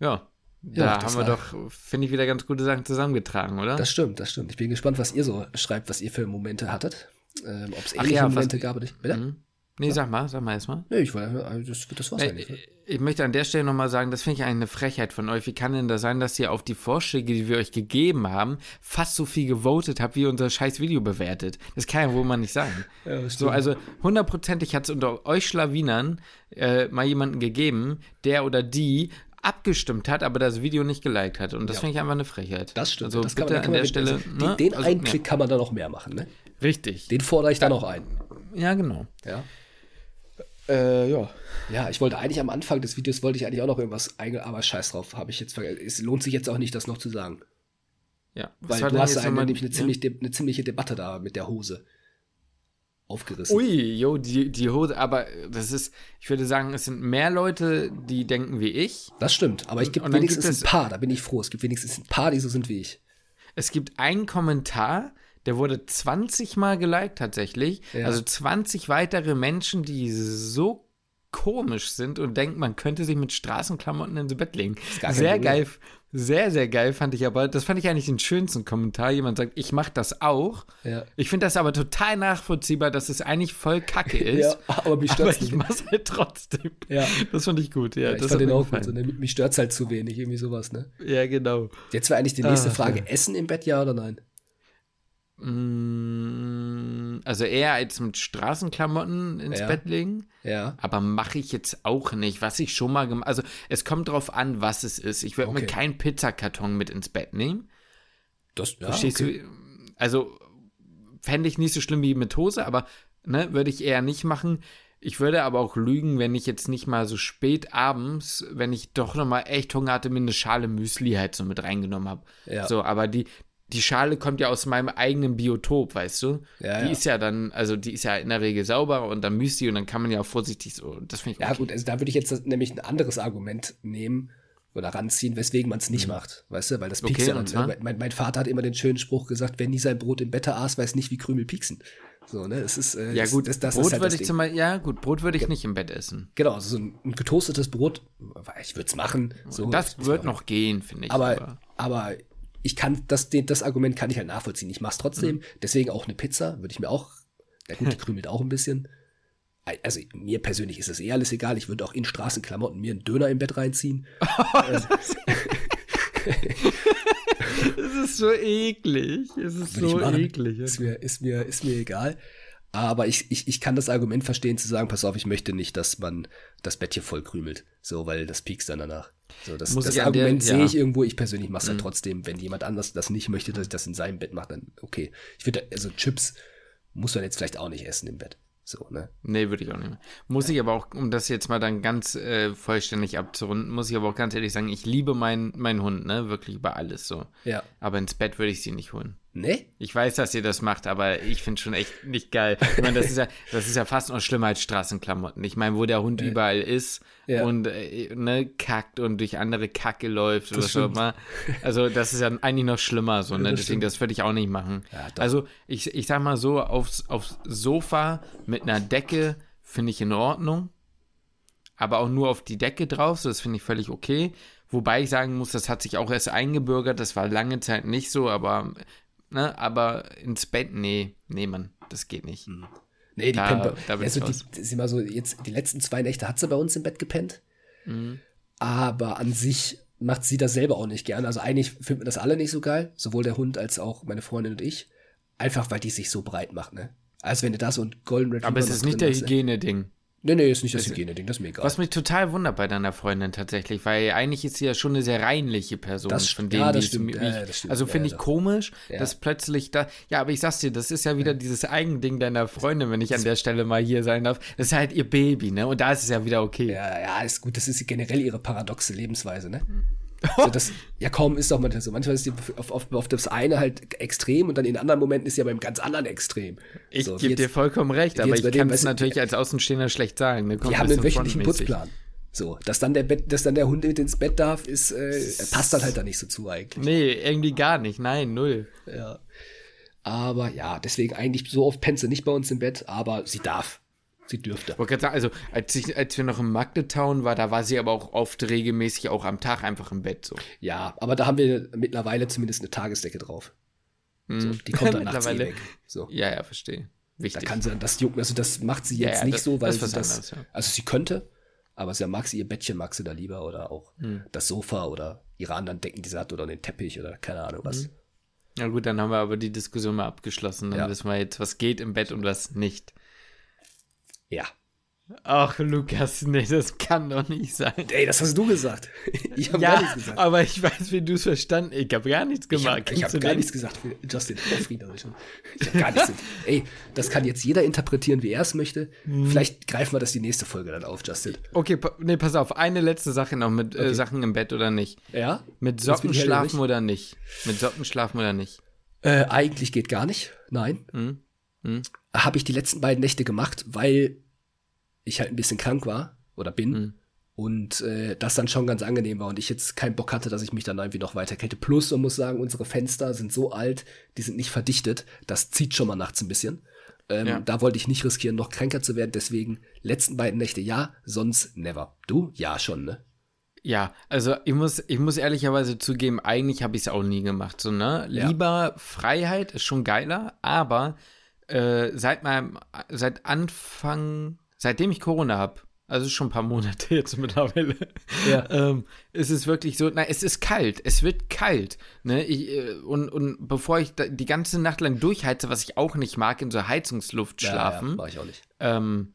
Speaker 2: Ja, da haben wir doch, finde ich, wieder ganz gute Sachen zusammengetragen, oder?
Speaker 1: Das stimmt, das stimmt. Ich bin gespannt, was ihr so schreibt, was ihr für Momente hattet. Ähm, Ob es ähnliche ja, Momente gab oder nicht. Bitte? Mhm.
Speaker 2: Nee, sag mal, sag mal erstmal.
Speaker 1: Nee, ich wollte, also das, das war's
Speaker 2: Äh,
Speaker 1: eigentlich. Ne?
Speaker 2: Ich möchte an der Stelle nochmal sagen, das finde ich eigentlich eine Frechheit von euch. Wie kann denn das sein, dass ihr auf die Vorschläge, die wir euch gegeben haben, fast so viel gewotet habt, wie ihr unser scheiß Video bewertet? Das kann ja wohl mal nicht sein.
Speaker 1: Ja,
Speaker 2: so, also hundertprozentig hat es unter euch Schlawinern äh, mal jemanden gegeben, der oder die abgestimmt hat, aber das Video nicht geliked hat. Und das
Speaker 1: Ja.
Speaker 2: finde ich einfach eine Frechheit.
Speaker 1: Das stimmt.
Speaker 2: Also
Speaker 1: das
Speaker 2: bitte
Speaker 1: man,
Speaker 2: an der Stelle.
Speaker 1: also,
Speaker 2: ne?
Speaker 1: Den,
Speaker 2: also,
Speaker 1: einen Klick kann man da noch mehr machen, ne?
Speaker 2: Ja, richtig.
Speaker 1: Den fordere ich da noch ein.
Speaker 2: Ja, genau.
Speaker 1: Ja.
Speaker 2: Äh, ja.
Speaker 1: Ja, ich wollte eigentlich am Anfang des Videos wollte ich eigentlich auch noch irgendwas eingehen, aber scheiß drauf, habe ich jetzt vergessen. Es lohnt sich jetzt auch nicht, das noch zu sagen.
Speaker 2: Ja.
Speaker 1: Weil
Speaker 2: war
Speaker 1: du hast eine, nämlich eine,
Speaker 2: ja?
Speaker 1: ziemlich, de- eine ziemliche Debatte da mit der Hose aufgerissen.
Speaker 2: Ui, jo, die, die Hose, aber das ist, ich würde sagen, es sind mehr Leute, die denken wie ich.
Speaker 1: Das stimmt, aber ich
Speaker 2: dann
Speaker 1: wenigstens
Speaker 2: gibt
Speaker 1: ein paar, da bin ich froh. Es gibt wenigstens ein paar, die so sind wie ich.
Speaker 2: Es gibt einen Kommentar, der wurde 20 Mal geliked tatsächlich.
Speaker 1: Ja.
Speaker 2: Also 20 weitere Menschen, die so komisch sind und denken, man könnte sich mit Straßenklamotten ins Bett legen. Sehr
Speaker 1: Problem.
Speaker 2: geil, sehr, sehr geil fand ich aber, das fand ich eigentlich den schönsten Kommentar. Jemand sagt, ich mache das auch.
Speaker 1: Ja.
Speaker 2: Ich finde das aber total nachvollziehbar, dass es eigentlich voll kacke ist.
Speaker 1: Ja, aber mich
Speaker 2: aber
Speaker 1: stört's
Speaker 2: ich
Speaker 1: nicht.
Speaker 2: mache es halt trotzdem.
Speaker 1: Ja.
Speaker 2: Das fand ich gut, ja.
Speaker 1: Ja, ich
Speaker 2: das
Speaker 1: fand den auch gut. So, ne? Mich stört's halt zu wenig, irgendwie sowas, ne?
Speaker 2: Ja, genau.
Speaker 1: Jetzt wäre eigentlich die nächste
Speaker 2: Ah,
Speaker 1: Frage:
Speaker 2: ja.
Speaker 1: Essen im Bett, ja oder nein?
Speaker 2: Mm, Also eher als mit Straßenklamotten ins
Speaker 1: Ja.
Speaker 2: Bett legen.
Speaker 1: Ja.
Speaker 2: Aber mache ich jetzt auch nicht. Was ich schon mal gemacht Also es kommt drauf an, was es ist. Ich würde mir
Speaker 1: Okay.
Speaker 2: keinen Pizzakarton mit ins Bett nehmen.
Speaker 1: Das, ja,
Speaker 2: Verstehst
Speaker 1: okay.
Speaker 2: du? Also fände ich nicht so schlimm wie mit Hose, aber ne, würde ich eher nicht machen. Ich würde aber auch lügen, wenn ich jetzt nicht mal so spät abends, wenn ich doch noch mal echt Hunger hatte, mir eine Schale Müsli halt so mit reingenommen habe.
Speaker 1: Ja.
Speaker 2: So, aber die, die Schale kommt ja aus meinem eigenen Biotop, weißt du?
Speaker 1: Ja,
Speaker 2: die
Speaker 1: ja.
Speaker 2: ist ja dann, also die ist ja in der Regel sauber und dann Müsli und dann kann man ja auch vorsichtig so, das finde ich
Speaker 1: Ja,
Speaker 2: okay.
Speaker 1: gut, also da würde ich jetzt das- nämlich ein anderes Argument nehmen oder ranziehen, weswegen man es nicht macht. Weißt du, weil das piekst
Speaker 2: Mhm. Okay,
Speaker 1: ja ne? Mein, mein Vater hat immer den schönen Spruch gesagt, wer nie sein Brot im Bett aß, weiß nicht, wie Krümel pieksen. So, ne? Es ist, äh,
Speaker 2: Ja gut,
Speaker 1: das, das
Speaker 2: Brot
Speaker 1: ist halt
Speaker 2: würde ich zum Beispiel, ja gut, Brot würde ich nicht im Bett essen.
Speaker 1: Genau, also so ein, ein getoastetes Brot, ich würde es machen. So,
Speaker 2: das
Speaker 1: ist
Speaker 2: wird noch gehen, finde ich.
Speaker 1: Aber, aber ich kann, das, das Argument kann ich halt nachvollziehen. Ich mache es trotzdem.
Speaker 2: Mhm.
Speaker 1: Deswegen auch eine Pizza, würde ich mir auch, na gut, die krümelt auch ein bisschen. Also mir persönlich ist das eh alles egal. Ich würde auch in Straßenklamotten mir einen Döner im Bett reinziehen.
Speaker 2: es ist so eklig. Es ist so eklig.
Speaker 1: Ist mir, ist mir, ist mir egal. Aber ich, ich, ich kann das Argument verstehen, zu sagen, pass auf, ich möchte nicht, dass man das Bett hier voll krümelt. So, weil das piekst dann danach. So, das, das
Speaker 2: der-
Speaker 1: Argument sehe
Speaker 2: ja. Mhm.
Speaker 1: ich irgendwo. Ich persönlich mache es halt trotzdem. Wenn jemand anders das nicht möchte, dass ich das in seinem Bett mache, dann okay. Ich würde, also Chips muss man jetzt vielleicht auch nicht essen im Bett. So, ne?
Speaker 2: Nee, würde ich auch nicht mehr. Muss ich aber auch, um das jetzt mal dann ganz äh, vollständig abzurunden, muss ich aber auch ganz ehrlich sagen, ich liebe meinen mein Hund, ne? Wirklich über alles so.
Speaker 1: Ja.
Speaker 2: Aber ins Bett würde ich sie nicht holen.
Speaker 1: Ne?
Speaker 2: Ich weiß, dass ihr das macht, aber ich finde schon echt nicht geil. Ich meine, das ist ja, das ist ja fast noch schlimmer als Straßenklamotten. Ich meine, wo der Hund überall ist
Speaker 1: Ja.
Speaker 2: und äh, ne, kackt und durch andere Kacke läuft oder
Speaker 1: Das
Speaker 2: so
Speaker 1: stimmt.
Speaker 2: immer. Also das ist ja eigentlich noch schlimmer so, ne?
Speaker 1: das
Speaker 2: Deswegen,
Speaker 1: stimmt.
Speaker 2: das würde ich auch nicht machen.
Speaker 1: Ja,
Speaker 2: also ich, ich sag mal so, aufs, aufs Sofa mit einer Decke finde ich in Ordnung. Aber auch nur auf die Decke drauf, so das finde ich völlig okay. Wobei ich sagen muss, das hat sich auch erst eingebürgert, das war lange Zeit nicht so, aber, ne, aber ins Bett, nee, nee, Mann, das geht nicht.
Speaker 1: Nee, die
Speaker 2: Da-
Speaker 1: pennt
Speaker 2: da bin
Speaker 1: also die, ist immer so, jetzt, die letzten zwei Nächte hat sie bei uns im Bett gepennt.
Speaker 2: Mhm.
Speaker 1: Aber an sich macht sie das selber auch nicht gern. Also eigentlich finden wir das alle nicht so geil. Sowohl der Hund als auch meine Freundin und ich. Einfach weil die sich so breit macht, ne? Als wenn du da so ein Golden Retriever
Speaker 2: Aber es ist nicht der
Speaker 1: ey.
Speaker 2: Hygiene-Ding.
Speaker 1: Nee, nee, ist nicht das
Speaker 2: Es-
Speaker 1: Hygiene-Ding, das ist mir egal.
Speaker 2: Was mich total wundert bei deiner Freundin tatsächlich, weil eigentlich ist sie ja schon eine sehr reinliche Person.
Speaker 1: Das-
Speaker 2: von
Speaker 1: ja,
Speaker 2: dem,
Speaker 1: das
Speaker 2: wie ich-
Speaker 1: stimmt. Ja, ja, das stimmt.
Speaker 2: Also
Speaker 1: Ja,
Speaker 2: finde
Speaker 1: ja,
Speaker 2: ich
Speaker 1: doch.
Speaker 2: komisch,
Speaker 1: Ja.
Speaker 2: dass plötzlich da. Ja, aber ich sag's dir, das ist ja wieder dieses Eigending deiner Freundin, wenn ich an der Stelle mal hier sein darf. Das ist halt ihr Baby, ne? Und da ist es ja wieder okay.
Speaker 1: Ja, ja, ist gut. Das ist generell ihre paradoxe Lebensweise, ne? So, das, ja, kaum ist doch manchmal so. Manchmal ist die auf, auf, auf das eine halt extrem und dann in anderen Momenten ist sie aber im ganz anderen Extrem.
Speaker 2: Ich
Speaker 1: so,
Speaker 2: gebe dir vollkommen recht, aber ich
Speaker 1: bei dem,
Speaker 2: kann es natürlich als Außenstehender schlecht sagen. Ne?
Speaker 1: Wir haben einen wöchentlichen. Putzplan. So, dass dann der Bett, dass dann der Hund mit ins Bett darf, ist, äh, passt dann halt da nicht so zu eigentlich.
Speaker 2: Nee, irgendwie gar nicht. Nein, null.
Speaker 1: Ja. Aber ja, deswegen eigentlich so oft pennt sie nicht bei uns im Bett, aber sie darf. Sie dürfte.
Speaker 2: Also als, ich, als wir noch im Magdetown war, da war sie aber auch oft regelmäßig auch am Tag einfach im Bett so.
Speaker 1: Ja, aber da haben wir mittlerweile zumindest eine Tagesdecke drauf. So, die kommt dann nachts eh
Speaker 2: Mittlerweile.
Speaker 1: weg. So.
Speaker 2: Ja, ja, verstehe. wichtig.
Speaker 1: Da kann sie dann das jucken. Also das macht sie jetzt
Speaker 2: Ja, ja,
Speaker 1: nicht
Speaker 2: das-
Speaker 1: so, weil
Speaker 2: das
Speaker 1: sie das.
Speaker 2: was anderes, ja.
Speaker 1: Also sie könnte, aber sie mag sie ihr Bettchen, mag sie da lieber oder auch
Speaker 2: Hm.
Speaker 1: das Sofa oder ihre anderen Decken, die sie hat oder den Teppich oder keine Ahnung was.
Speaker 2: Ja gut, dann haben wir aber die Diskussion mal abgeschlossen. Dann
Speaker 1: Ja.
Speaker 2: wissen wir jetzt, was geht im Bett und was nicht.
Speaker 1: Ja.
Speaker 2: Ach, Lukas, nee, das kann doch nicht sein.
Speaker 1: Ey, das hast du gesagt. Ich habe
Speaker 2: Ja,
Speaker 1: gar nichts gesagt.
Speaker 2: aber ich weiß, wie du es verstanden Ich habe gar nichts
Speaker 1: Ich
Speaker 2: gemacht.
Speaker 1: habe
Speaker 2: Kennst
Speaker 1: hab gar
Speaker 2: den?
Speaker 1: nichts gesagt für Justin Friedrich. Ich habe gar nichts. Ey, das kann jetzt jeder interpretieren, wie er es möchte.
Speaker 2: Hm.
Speaker 1: Vielleicht greifen wir das die nächste Folge dann auf, Justin.
Speaker 2: Okay, pa nee, pass auf. Eine letzte Sache noch mit äh,
Speaker 1: Okay.
Speaker 2: Sachen im Bett oder nicht.
Speaker 1: Ja?
Speaker 2: Mit Socken
Speaker 1: ich
Speaker 2: schlafen oder nicht? Mit Socken schlafen oder nicht?
Speaker 1: Äh, eigentlich geht gar nicht. Nein.
Speaker 2: Hm? Hm?
Speaker 1: Habe ich die letzten beiden Nächte gemacht, weil ich halt ein bisschen krank war oder bin.
Speaker 2: Hm.
Speaker 1: Und äh, das dann schon ganz angenehm war und ich jetzt keinen Bock hatte, dass ich mich dann irgendwie noch weiter kälte. Plus, man muss sagen, unsere Fenster sind so alt, die sind nicht verdichtet. Das zieht schon mal nachts ein bisschen. Ähm,
Speaker 2: Ja.
Speaker 1: Da wollte ich nicht riskieren, noch kränker zu werden. Deswegen letzten beiden Nächte ja, sonst never. Du? Ja, schon, ne?
Speaker 2: Ja, also ich muss, ich muss ehrlicherweise zugeben, eigentlich habe ich es auch nie gemacht. So, ne?
Speaker 1: Ja.
Speaker 2: Lieber Freiheit ist schon geiler, aber äh, seit meinem, seit Anfang, seitdem ich Corona habe, also schon ein paar Monate jetzt mittlerweile,
Speaker 1: Ja.
Speaker 2: ähm, ist es wirklich so, na, es ist kalt, es wird kalt, ne, ich, äh, und, und bevor ich die ganze Nacht lang durchheize, was ich auch nicht mag, in so Heizungsluft schlafen,
Speaker 1: Ja, mach ich auch nicht.
Speaker 2: ähm,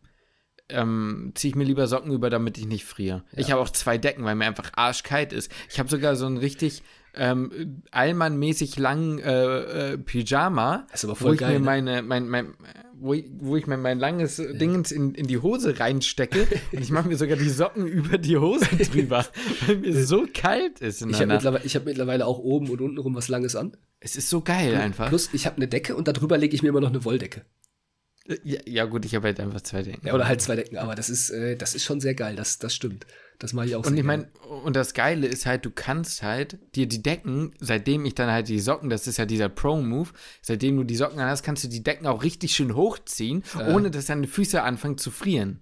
Speaker 2: ähm, ziehe ich mir lieber Socken über, damit ich nicht friere. Ich habe auch zwei Decken, weil mir einfach arschkalt ist. Ich habe sogar so einen richtig ähm, Allmann-mäßig langen äh, äh, Pyjama,
Speaker 1: Das ist aber
Speaker 2: wo
Speaker 1: voll
Speaker 2: ich
Speaker 1: geil,
Speaker 2: mir
Speaker 1: ne?
Speaker 2: meine, mein, mein, wo, ich, wo ich mir mein langes Dingens in, in die Hose reinstecke und ich mache mir sogar die Socken über die Hose drüber, weil mir so kalt ist
Speaker 1: Ich habe mittlerweile, ich hab mittlerweile auch oben und unten rum was Langes an.
Speaker 2: Es ist so geil einfach.
Speaker 1: Plus, ich habe eine Decke und darüber lege ich mir immer noch eine Wolldecke.
Speaker 2: Ja, ja gut, ich habe halt einfach zwei Decken.
Speaker 1: Ja, oder halt zwei Decken. Aber das ist, äh, das ist schon sehr geil. Das, das stimmt. Das mache ich auch
Speaker 2: Und ich meine, und das Geile ist halt, du kannst halt dir die Decken, seitdem ich dann halt die Socken, das ist ja dieser Pro-Move, seitdem du die Socken hast, kannst du die Decken auch richtig schön hochziehen, ohne dass deine Füße anfangen zu frieren.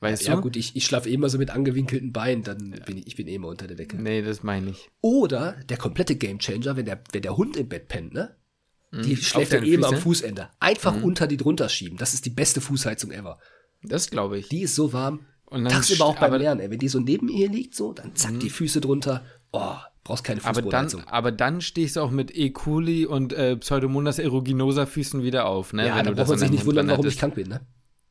Speaker 2: Weißt
Speaker 1: Ja,
Speaker 2: du?
Speaker 1: gut, ich, ich schlafe eh immer so mit angewinkelten Beinen, dann bin ich, ich bin eh immer unter der Decke.
Speaker 2: Nee, das meine ich.
Speaker 1: Oder der komplette Gamechanger, wenn der, wenn der Hund im Bett pennt, ne? Die schläft ja
Speaker 2: deine
Speaker 1: eh immer am? Fußende. Einfach unter die drunter schieben. Das ist die beste Fußheizung ever.
Speaker 2: Das glaube ich.
Speaker 1: Die ist so warm.
Speaker 2: Und dann
Speaker 1: Tagsüber auch beim
Speaker 2: Mhm.
Speaker 1: Lernen, ey. Wenn die so neben ihr liegt, so, dann zack, die Füße drunter. Oh, brauchst keine
Speaker 2: Aber dann,
Speaker 1: Fußbodenheizung.
Speaker 2: aber dann stehst du auch mit E. coli und äh, Pseudomonas aeruginosa Füßen wieder auf, ne?
Speaker 1: ja,
Speaker 2: wenn
Speaker 1: da
Speaker 2: du
Speaker 1: braucht man
Speaker 2: an
Speaker 1: sich nicht wundern, warum ich krank bin, ne?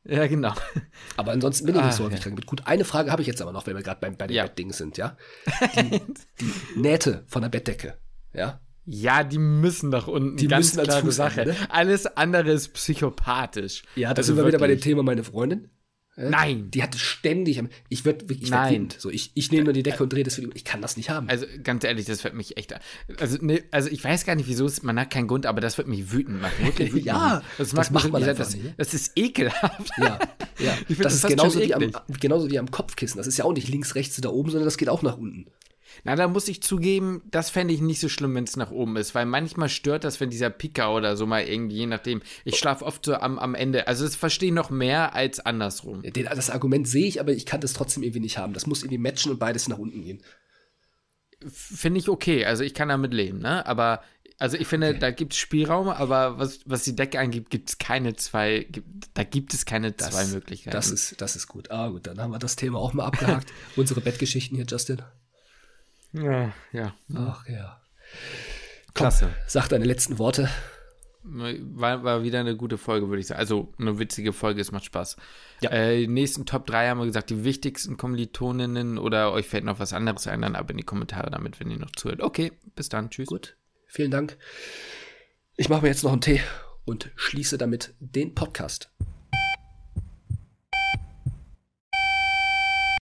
Speaker 2: Ja, genau.
Speaker 1: Aber ansonsten bin ich
Speaker 2: Ah,
Speaker 1: nicht so häufig
Speaker 2: ja.
Speaker 1: krank. Gut, eine Frage habe ich jetzt aber noch, wenn wir gerade bei, bei den
Speaker 2: Ja.
Speaker 1: Bettdingen sind, ja? Die, die Nähte von der Bettdecke, ja?
Speaker 2: Ja, die müssen nach unten.
Speaker 1: Die
Speaker 2: Ganz
Speaker 1: müssen als
Speaker 2: klare Sache.
Speaker 1: ne?
Speaker 2: Alles andere ist psychopathisch.
Speaker 1: Ja, da
Speaker 2: Also
Speaker 1: sind wir wieder bei dem
Speaker 2: wirklich.
Speaker 1: Thema meine Freundin. Ja?
Speaker 2: Nein.
Speaker 1: Die hatte ständig, ich würde ich werd
Speaker 2: Nein.
Speaker 1: So, ich, ich nehme nur die Decke und drehe das für die, ich kann das nicht haben.
Speaker 2: Also ganz ehrlich, das wird mich echt. Also, ne, also ich weiß gar nicht, wieso es, man hat keinen Grund, aber das wird mich wütend machen. Wirklich wütend
Speaker 1: Ja,
Speaker 2: machen. das,
Speaker 1: das macht man
Speaker 2: wirklich-
Speaker 1: einfach
Speaker 2: das,
Speaker 1: nicht, ne?
Speaker 2: das ist ekelhaft.
Speaker 1: ja, ja.
Speaker 2: Find
Speaker 1: das
Speaker 2: das
Speaker 1: ist genauso wie, am, genauso wie am Kopfkissen. Das ist ja auch nicht links, rechts da oben, sondern das geht auch nach unten.
Speaker 2: Na, da muss ich zugeben, das fände ich nicht so schlimm, wenn es nach oben ist, weil manchmal stört das, wenn dieser Picker oder so mal irgendwie, je nachdem. Ich schlafe oft so am, am Ende. Also das verstehe ich noch mehr als andersrum.
Speaker 1: Den, das Argument sehe ich, aber ich kann das trotzdem irgendwie nicht haben. Das muss irgendwie matchen und beides nach unten gehen.
Speaker 2: Finde ich okay, also ich kann damit leben, ne? Aber, also ich finde, da gibt es Spielraum, aber was, was die Decke angeht, gibt es keine zwei, gibt, da gibt es keine
Speaker 1: Das,
Speaker 2: zwei Möglichkeiten.
Speaker 1: Das ist, das ist gut. Ah, gut, dann haben wir das Thema auch mal abgehakt. Unsere Bettgeschichten hier, Justin.
Speaker 2: Ja, ja.
Speaker 1: Ach ja.
Speaker 2: Klasse.
Speaker 1: Sag deine letzten Worte.
Speaker 2: War, war wieder eine gute Folge, würde ich sagen. Also eine witzige Folge, es macht Spaß.
Speaker 1: Ja.
Speaker 2: Äh, die nächsten Top 3 haben wir gesagt, die wichtigsten Kommilitoninnen oder euch fällt noch was anderes ein, dann ab in die Kommentare damit, wenn ihr noch zuhört. Okay, bis dann, tschüss.
Speaker 1: Gut, vielen Dank. Ich mache mir jetzt noch einen Tee und schließe damit den Podcast.